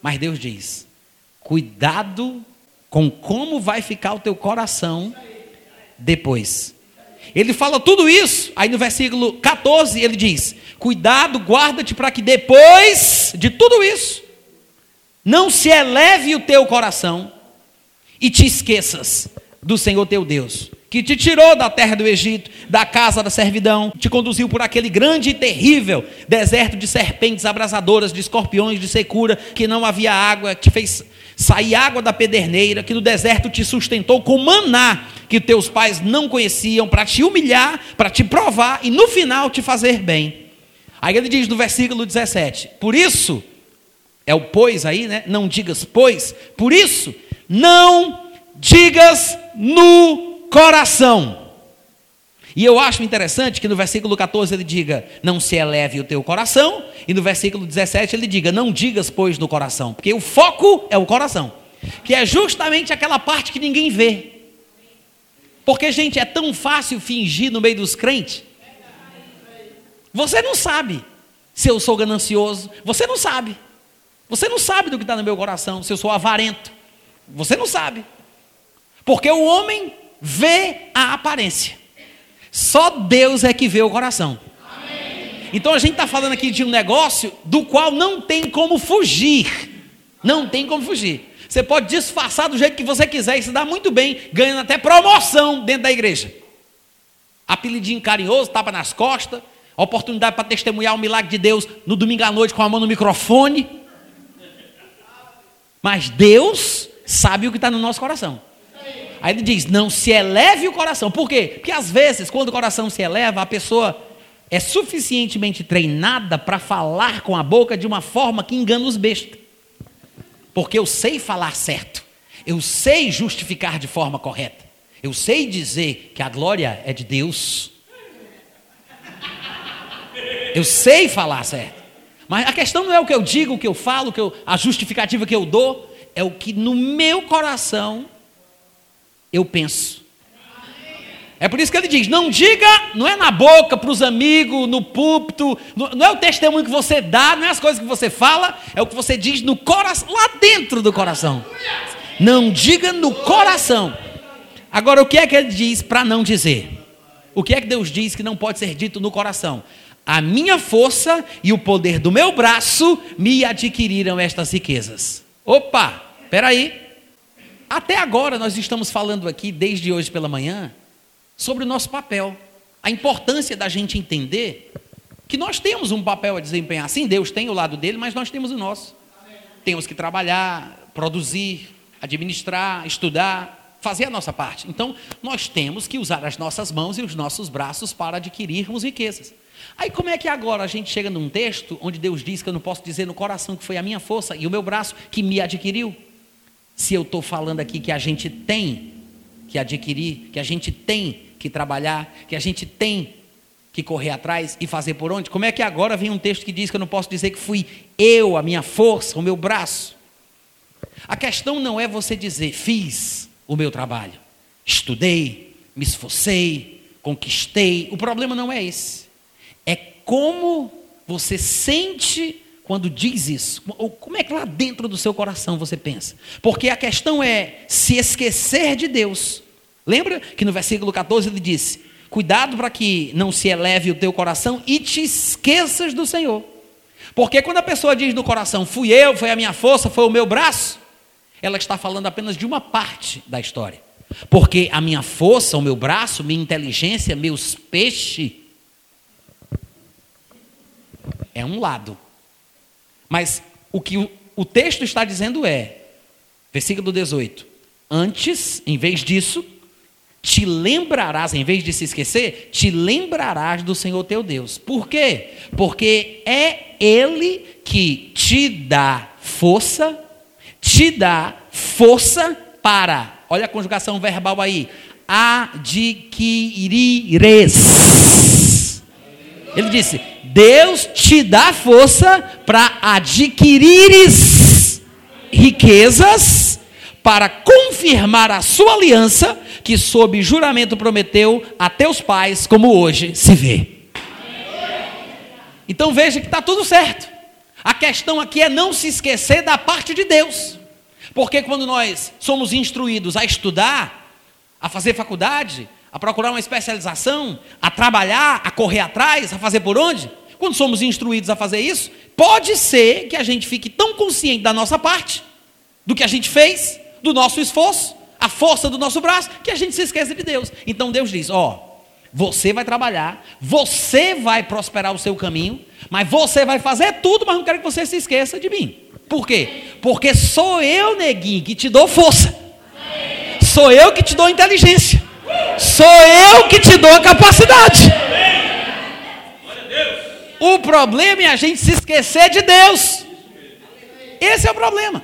Mas Deus diz: Cuidado com como vai ficar o teu coração depois. Ele fala tudo isso, aí no versículo 14 ele diz: Cuidado, guarda-te para que depois de tudo isso, não se eleve o teu coração e te esqueças do Senhor teu Deus, que te tirou da terra do Egito, da casa da servidão, te conduziu por aquele grande e terrível deserto de serpentes abrasadoras, de escorpiões, de secura, que não havia água, te fez sair água da pederneira, que no deserto te sustentou com maná, que teus pais não conheciam, para te humilhar, para te provar e no final te fazer bem. Aí ele diz no versículo 17: Por isso, é o pois aí, né? Não digas pois, por isso, não digas no coração. E eu acho interessante que no versículo 14 ele diga: Não se eleve o teu coração, e no versículo 17 ele diga: Não digas, pois, no coração, porque o foco é o coração, que é justamente aquela parte que ninguém vê. Porque, gente, é tão fácil fingir no meio dos crentes. Você não sabe se eu sou ganancioso, você não sabe. Você não sabe do que está no meu coração, se eu sou avarento. Você não sabe. Porque o homem vê a aparência. Só Deus é que vê o coração. Então a gente está falando aqui de um negócio do qual não tem como fugir. Não tem como fugir. Você pode disfarçar do jeito que você quiser e se dá muito bem, ganhando até promoção dentro da igreja. Apelidinho carinhoso, tapa nas costas, oportunidade para testemunhar o milagre de Deus no domingo à noite com a mão no microfone. Mas Deus sabe o que está no nosso coração. Aí ele diz: não se eleve o coração. Por quê? Porque às vezes, quando o coração se eleva, a pessoa é suficientemente treinada para falar com a boca de uma forma que engana os bestas. Porque eu sei falar certo, eu sei justificar de forma correta, eu sei dizer que a glória é de Deus. Eu sei falar certo. Mas a questão não é o que eu digo, o que eu falo, o que eu, a justificativa que eu dou, é o que no meu coração eu penso. É por isso que ele diz: não diga, não é na boca, para os amigos, no púlpito, não é o testemunho que você dá, não é as coisas que você fala, é o que você diz no coração, lá dentro do coração. Não diga no coração. Agora, o que é que ele diz para não dizer? O que é que Deus diz que não pode ser dito no coração? A minha força e o poder do meu braço me adquiriram estas riquezas. Opa, peraí. Até agora nós estamos falando aqui, desde hoje pela manhã, sobre o nosso papel. A importância da gente entender que nós temos um papel a desempenhar. Sim, Deus tem o lado dele, mas nós temos o nosso. Temos que trabalhar, produzir, administrar, estudar, fazer a nossa parte. Então, nós temos que usar as nossas mãos e os nossos braços para adquirirmos riquezas. Aí, como é que agora a gente chega num texto onde Deus diz que eu não posso dizer no coração que foi a minha força e o meu braço que me adquiriu? Se eu estou falando aqui que a gente tem que adquirir, que a gente tem que trabalhar, que a gente tem que correr atrás e fazer por onde? Como é que agora vem um texto que diz que eu não posso dizer que fui eu, a minha força, o meu braço? A questão não é você dizer, fiz o meu trabalho, estudei, me esforcei, conquistei. O problema não é esse. É como você sente quando diz isso? Ou como é que lá dentro do seu coração você pensa? Porque a questão é se esquecer de Deus. Lembra que no versículo 14 ele disse: Cuidado para que não se eleve o teu coração e te esqueças do Senhor. Porque quando a pessoa diz no coração, fui eu, foi a minha força, foi o meu braço, ela está falando apenas de uma parte da história. Porque a minha força, o meu braço, minha inteligência, meus peixes, é um lado. Mas o que o, texto está dizendo é, versículo 18: Antes, em vez disso, te lembrarás, em vez de se esquecer, te lembrarás do Senhor teu Deus. Por quê? Porque é Ele que te dá força, te dá força para, olha a conjugação verbal aí, adquirires. Ele disse: Deus te dá força para adquirires riquezas, para confirmar a sua aliança, que sob juramento prometeu a teus pais, como hoje se vê. Então veja que está tudo certo. A questão aqui é não se esquecer da parte de Deus. Porque quando nós somos instruídos a estudar, a fazer faculdade, a procurar uma especialização, a trabalhar, a correr atrás, a fazer por onde? Quando somos instruídos a fazer isso, pode ser que a gente fique tão consciente da nossa parte, do que a gente fez, do nosso esforço, a força do nosso braço, que a gente se esqueça de Deus. Então Deus diz: Ó, você vai trabalhar, você vai prosperar o seu caminho, mas você vai fazer tudo, mas não quero que você se esqueça de mim. Por quê? Porque sou eu, neguinho, que te dou força. Sou eu que te dou inteligência. Sou eu que te dou a capacidade. O problema é a gente se esquecer de Deus. Esse é o problema.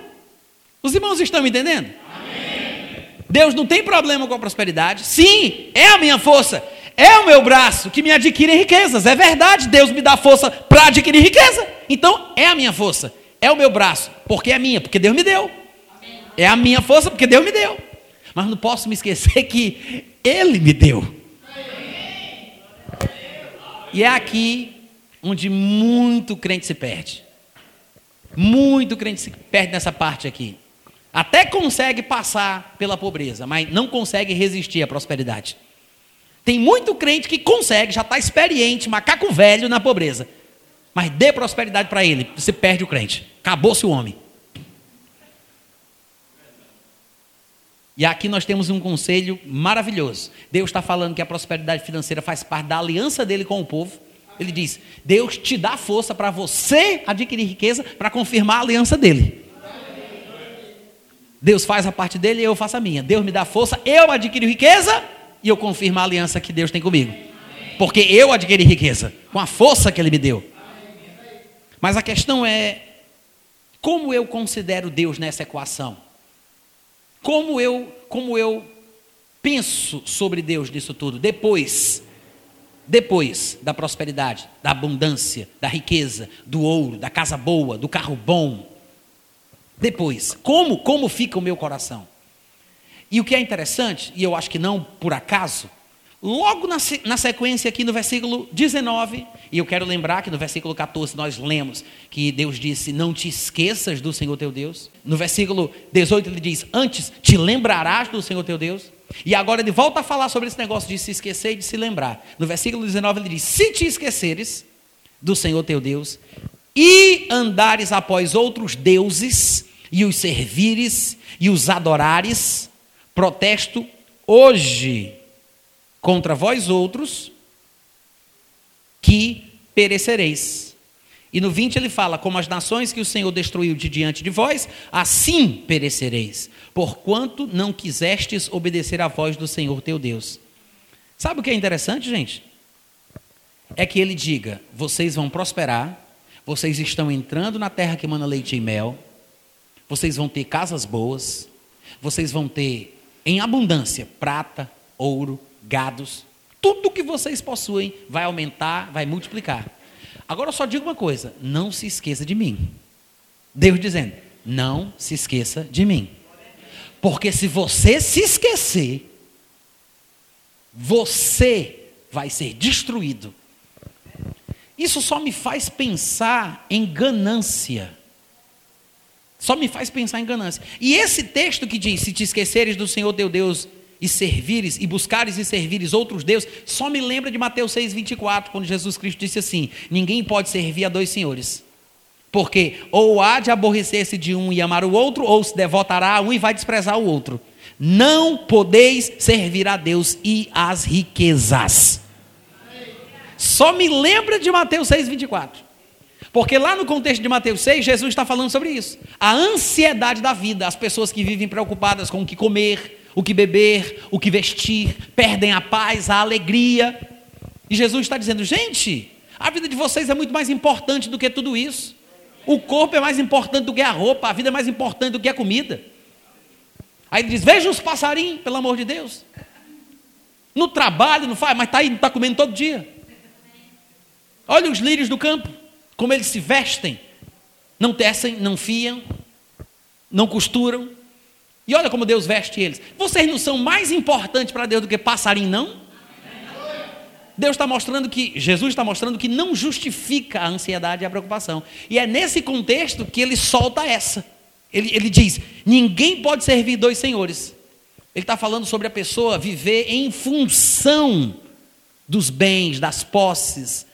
Os irmãos estão me entendendo? Amém. Deus não tem problema com a prosperidade. Sim, é a minha força. É o meu braço que me adquire riquezas. É verdade, Deus me dá força para adquirir riqueza. Então, é a minha força. É o meu braço. Porque é minha, porque Deus me deu. É a minha força, porque Deus me deu. Mas não posso me esquecer que Ele me deu. E é aqui onde muito crente se perde. Muito crente se perde nessa parte aqui. Até consegue passar pela pobreza, mas não consegue resistir à prosperidade. Tem muito crente que consegue, já está experiente, macaco velho na pobreza. Mas dê prosperidade para ele, você perde o crente. Acabou-se o homem. E aqui nós temos um conselho maravilhoso. Deus está falando que a prosperidade financeira faz parte da aliança dele com o povo. Ele diz: Deus te dá força para você adquirir riqueza para confirmar a aliança dele. Deus faz a parte dele e eu faço a minha. Deus me dá força, eu adquiro riqueza e eu confirmo a aliança que Deus tem comigo. Porque eu adquiri riqueza com a força que ele me deu. Mas a questão é como eu considero Deus nessa equação? Como eu, como eu penso sobre Deus nisso tudo? Depois, depois da prosperidade, da abundância, da riqueza, do ouro, da casa boa, do carro bom. Depois, como como fica o meu coração? E o que é interessante, e eu acho que não por acaso, Logo na, na, sequência, aqui no versículo 19, e eu quero lembrar que no versículo 14 nós lemos que Deus disse: Não te esqueças do Senhor teu Deus. No versículo 18 ele diz: Antes te lembrarás do Senhor teu Deus. E agora ele volta a falar sobre esse negócio de se esquecer e de se lembrar. No versículo 19 ele diz: Se te esqueceres do Senhor teu Deus e andares após outros deuses e os servires e os adorares, protesto hoje contra vós outros, que perecereis. E no 20 ele fala: Como as nações que o Senhor destruiu de diante de vós, assim perecereis, porquanto não quisestes obedecer à voz do Senhor teu Deus. Sabe o que é interessante, gente? É que ele diga: Vocês vão prosperar, vocês estão entrando na terra que manda leite e mel, vocês vão ter casas boas, vocês vão ter em abundância prata, ouro, gados, tudo que vocês possuem vai aumentar, vai multiplicar. Agora eu só digo uma coisa: não se esqueça de mim. Deus dizendo: não se esqueça de mim. Porque se você se esquecer, você vai ser destruído. Isso só me faz pensar em ganância. Só me faz pensar em ganância. E esse texto que diz: Se te esqueceres do Senhor teu Deus e servires e buscares e servires outros deuses, só me lembra de Mateus 6:24, quando Jesus Cristo disse assim: ninguém pode servir a dois senhores. Porque ou há de aborrecer-se de um e amar o outro, ou se devotará a um e vai desprezar o outro. Não podeis servir a Deus e as riquezas. Só me lembra de Mateus 6:24. Porque lá no contexto de Mateus 6, Jesus está falando sobre isso. A ansiedade da vida, as pessoas que vivem preocupadas com o que comer, o que beber, o que vestir, perdem a paz, a alegria. E Jesus está dizendo: gente, a vida de vocês é muito mais importante do que tudo isso. O corpo é mais importante do que a roupa, a vida é mais importante do que a comida. Aí ele diz: veja os passarinhos, pelo amor de Deus. No trabalho, não faz, mas está aí, está comendo todo dia. Olha os lírios do campo, como eles se vestem. Não tecem, não fiam, não costuram. E olha como Deus veste eles. Vocês não são mais importantes para Deus do que passarinho, não? Deus está mostrando que, Jesus está mostrando que não justifica a ansiedade e a preocupação. E é nesse contexto que ele solta essa. Ele, ele diz: ninguém pode servir dois senhores. Ele está falando sobre a pessoa viver em função dos bens, das posses,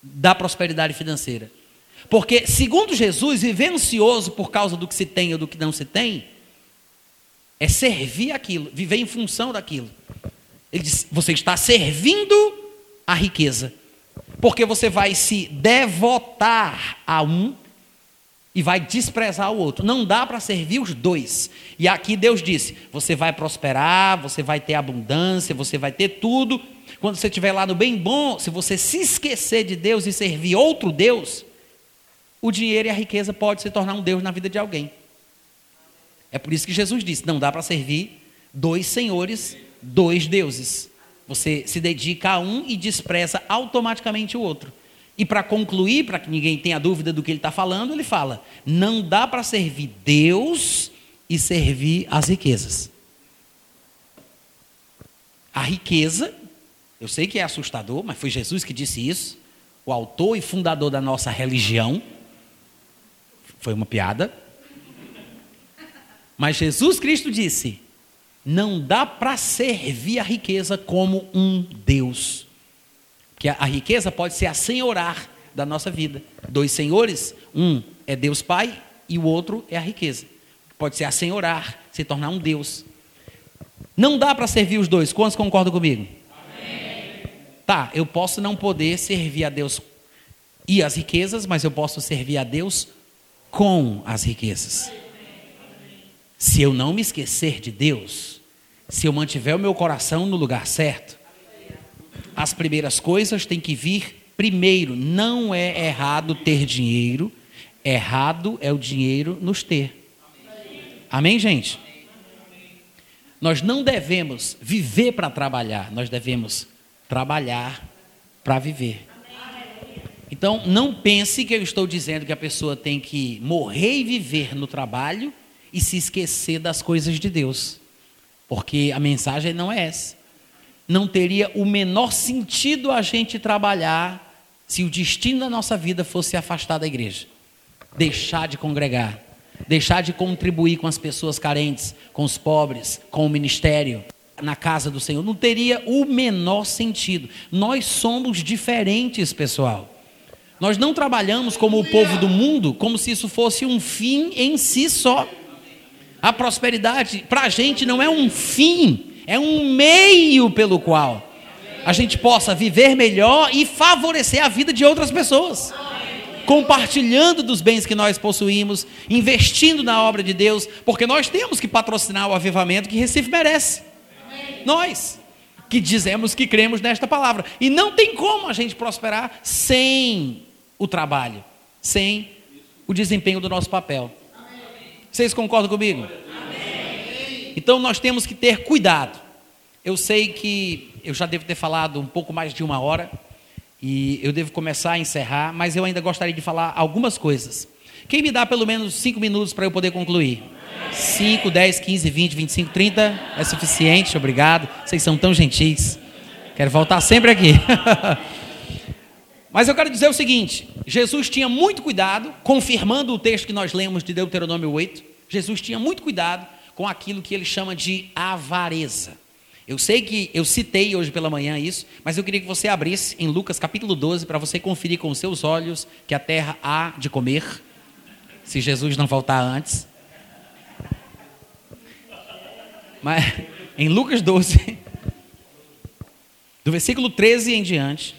da prosperidade financeira. Porque, segundo Jesus, viver ansioso por causa do que se tem ou do que não se tem, é servir aquilo, viver em função daquilo. Ele diz: você está servindo a riqueza, porque você vai se devotar a um e vai desprezar o outro. Não dá para servir os dois. E aqui Deus disse: você vai prosperar, você vai ter abundância, você vai ter tudo. Quando você estiver lá no bem bom, se você se esquecer de Deus e servir outro Deus, o dinheiro e a riqueza pode se tornar um Deus na vida de alguém. É por isso que Jesus disse: não dá para servir dois senhores, dois deuses. Você se dedica a um e despreza automaticamente o outro. E para concluir, para que ninguém tenha dúvida do que ele está falando, ele fala: não dá para servir Deus e servir as riquezas. A riqueza, eu sei que é assustador, mas foi Jesus que disse isso, o autor e fundador da nossa religião. Foi uma piada, mas Jesus Cristo disse: não dá para servir a riqueza como um Deus. Que a, riqueza pode ser a senhorar da nossa vida. Dois senhores, um é Deus Pai e o outro é a riqueza. Pode ser a senhorar, se tornar um Deus. Não dá para servir os dois. Quantos concordam comigo? Amém. Tá, eu posso não poder servir a Deus e as riquezas, mas eu posso servir a Deus com as riquezas. Se eu não me esquecer de Deus, se eu mantiver o meu coração no lugar certo, as primeiras coisas têm que vir primeiro. Não é errado ter dinheiro, errado é o dinheiro nos ter. Amém, gente? Nós não devemos viver para trabalhar, nós devemos trabalhar para viver. Então, não pense que eu estou dizendo que a pessoa tem que morrer e viver no trabalho e se esquecer das coisas de Deus, porque a mensagem não é essa. Não teria o menor sentido a gente trabalhar se o destino da nossa vida fosse afastar da igreja, deixar de congregar deixar de contribuir com as pessoas carentes, com os pobres, com o ministério, na casa do Senhor. Não teria o menor sentido. Nós somos diferentes, pessoal. Nós não trabalhamos como o povo do mundo, como se isso fosse um fim em si só. A prosperidade, para a gente, não é um fim, é um meio pelo qual a gente possa viver melhor e favorecer a vida de outras pessoas compartilhando dos bens que nós possuímos, investindo na obra de Deus, porque nós temos que patrocinar o avivamento que Recife merece. Nós que dizemos que cremos nesta palavra. E não tem como a gente prosperar sem o trabalho, sem o desempenho do nosso papel. Vocês concordam comigo? Então nós temos que ter cuidado. Eu sei que eu já devo ter falado um pouco mais de uma hora. E eu devo começar a encerrar, mas eu ainda gostaria de falar algumas coisas. Quem me dá pelo menos cinco minutos para eu poder concluir? 5, 10, 15, 20, 25, 30 é suficiente, obrigado. Vocês são tão gentis. Quero voltar sempre aqui. Mas eu quero dizer o seguinte: Jesus tinha muito cuidado, confirmando o texto que nós lemos de Deuteronômio 8. Jesus tinha muito cuidado com aquilo que ele chama de avareza. Eu sei que eu citei hoje pela manhã isso, mas eu queria que você abrisse em Lucas capítulo 12 para você conferir com os seus olhos que a terra há de comer, se Jesus não voltar antes. Mas em Lucas 12, do versículo 13 em diante,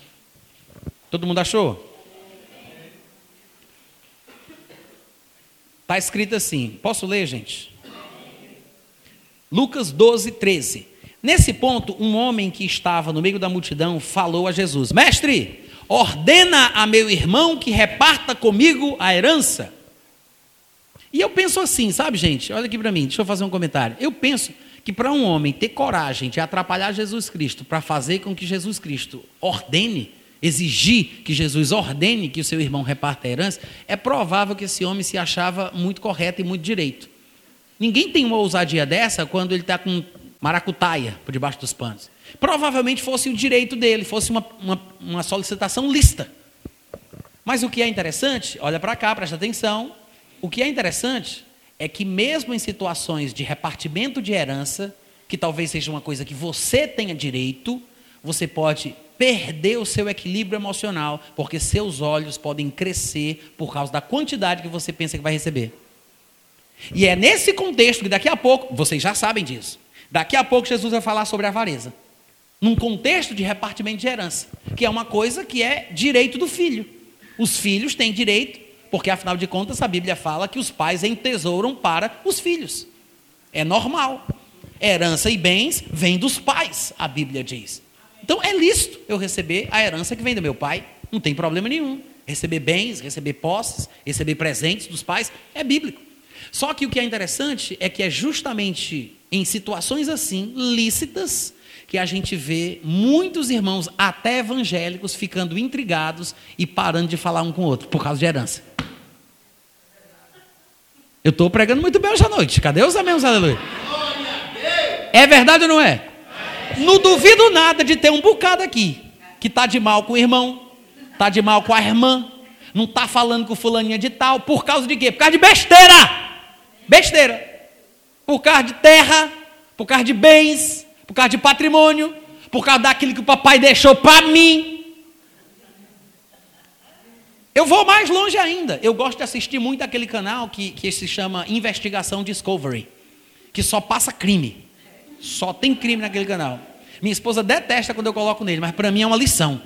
todo mundo achou? Está escrito assim, posso ler, gente? Lucas 12, 13. Nesse ponto, um homem que estava no meio da multidão falou a Jesus: Mestre, ordena a meu irmão que reparta comigo a herança. E eu penso assim, sabe, gente? Olha aqui para mim, deixa eu fazer um comentário. Eu penso que para um homem ter coragem de atrapalhar Jesus Cristo para fazer com que Jesus Cristo ordene, exigir que Jesus ordene que o seu irmão reparta a herança, é provável que esse homem se achava muito correto e muito direito. Ninguém tem uma ousadia dessa quando ele está com maracutaia por debaixo dos panos. Provavelmente fosse o direito dele, fosse uma, uma, uma solicitação lista. Mas o que é interessante, olha para cá, presta atenção. O que é interessante é que, mesmo em situações de repartimento de herança, que talvez seja uma coisa que você tenha direito, você pode perder o seu equilíbrio emocional, porque seus olhos podem crescer por causa da quantidade que você pensa que vai receber. E é nesse contexto que daqui a pouco, vocês já sabem disso, Daqui a pouco Jesus vai falar sobre a avareza. Num contexto de repartimento de herança, que é uma coisa que é direito do filho. Os filhos têm direito, porque afinal de contas a Bíblia fala que os pais entesouram para os filhos. É normal. Herança e bens vêm dos pais, a Bíblia diz. Então é lícito eu receber a herança que vem do meu pai, não tem problema nenhum. Receber bens, receber posses, receber presentes dos pais, é bíblico. Só que o que é interessante é que é justamente em situações assim, lícitas, que a gente vê muitos irmãos, até evangélicos, ficando intrigados e parando de falar um com o outro por causa de herança. Eu estou pregando muito bem hoje à noite. Cadê os amém, aleluia? É verdade ou não é? Não duvido nada de ter um bocado aqui que está de mal com o irmão, está de mal com a irmã, não está falando com fulaninha de tal, por causa de quê? Por causa de besteira. Besteira por causa de terra, por causa de bens, por causa de patrimônio, por causa daquilo que o papai deixou para mim. Eu vou mais longe ainda. Eu gosto de assistir muito aquele canal que, que se chama Investigação Discovery, que só passa crime. Só tem crime naquele canal. Minha esposa detesta quando eu coloco nele, mas para mim é uma lição.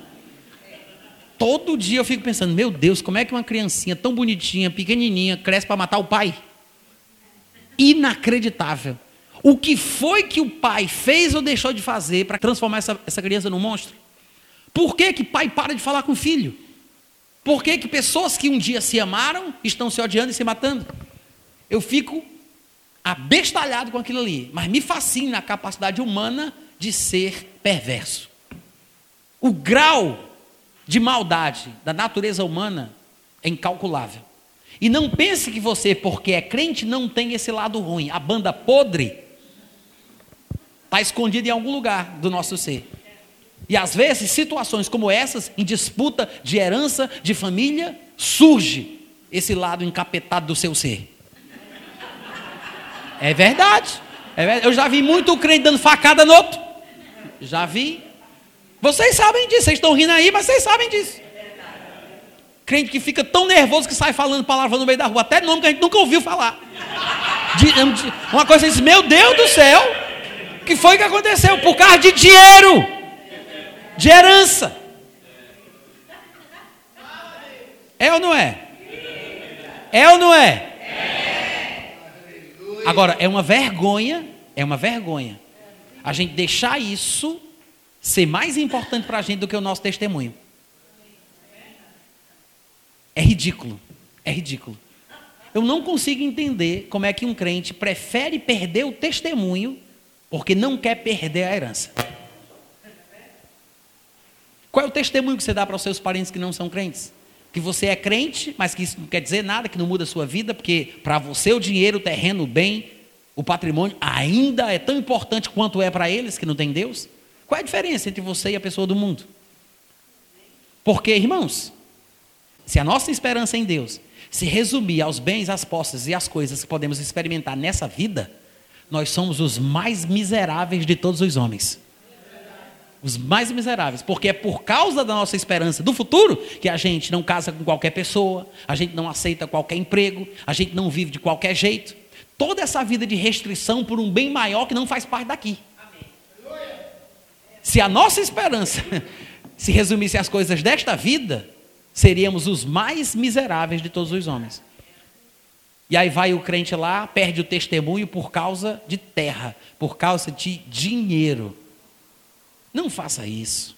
Todo dia eu fico pensando, meu Deus, como é que uma criancinha tão bonitinha, pequenininha, cresce para matar o pai? Inacreditável. O que foi que o pai fez ou deixou de fazer para transformar essa, essa criança num monstro? Por que, que pai para de falar com o filho? Por que, que pessoas que um dia se amaram estão se odiando e se matando? Eu fico abestalhado com aquilo ali, mas me fascina a capacidade humana de ser perverso. O grau de maldade da natureza humana é incalculável. E não pense que você, porque é crente, não tem esse lado ruim. A banda podre está escondida em algum lugar do nosso ser. E às vezes, situações como essas, em disputa de herança, de família, surge esse lado encapetado do seu ser. É verdade. É verdade. Eu já vi muito crente dando facada no outro. Já vi. Vocês sabem disso, vocês estão rindo aí, mas vocês sabem disso. Crente que fica tão nervoso que sai falando palavra no meio da rua, até nome que a gente nunca ouviu falar. De, uma coisa diz, meu Deus do céu, que foi que aconteceu? Por causa de dinheiro, de herança. É ou não é? É ou não é? Agora, é uma vergonha, é uma vergonha a gente deixar isso ser mais importante para a gente do que o nosso testemunho. É ridículo, é ridículo. Eu não consigo entender como é que um crente prefere perder o testemunho porque não quer perder a herança. Qual é o testemunho que você dá para os seus parentes que não são crentes? Que você é crente, mas que isso não quer dizer nada, que não muda a sua vida, porque para você o dinheiro, o terreno, o bem, o patrimônio ainda é tão importante quanto é para eles que não têm Deus? Qual é a diferença entre você e a pessoa do mundo? Porque, irmãos, se a nossa esperança em Deus se resumir aos bens, às posses e às coisas que podemos experimentar nessa vida, nós somos os mais miseráveis de todos os homens. Os mais miseráveis, porque é por causa da nossa esperança do futuro que a gente não casa com qualquer pessoa, a gente não aceita qualquer emprego, a gente não vive de qualquer jeito toda essa vida de restrição por um bem maior que não faz parte daqui. Se a nossa esperança se resumisse às coisas desta vida, seríamos os mais miseráveis de todos os homens. E aí vai o crente lá, perde o testemunho por causa de terra, por causa de dinheiro. Não faça isso.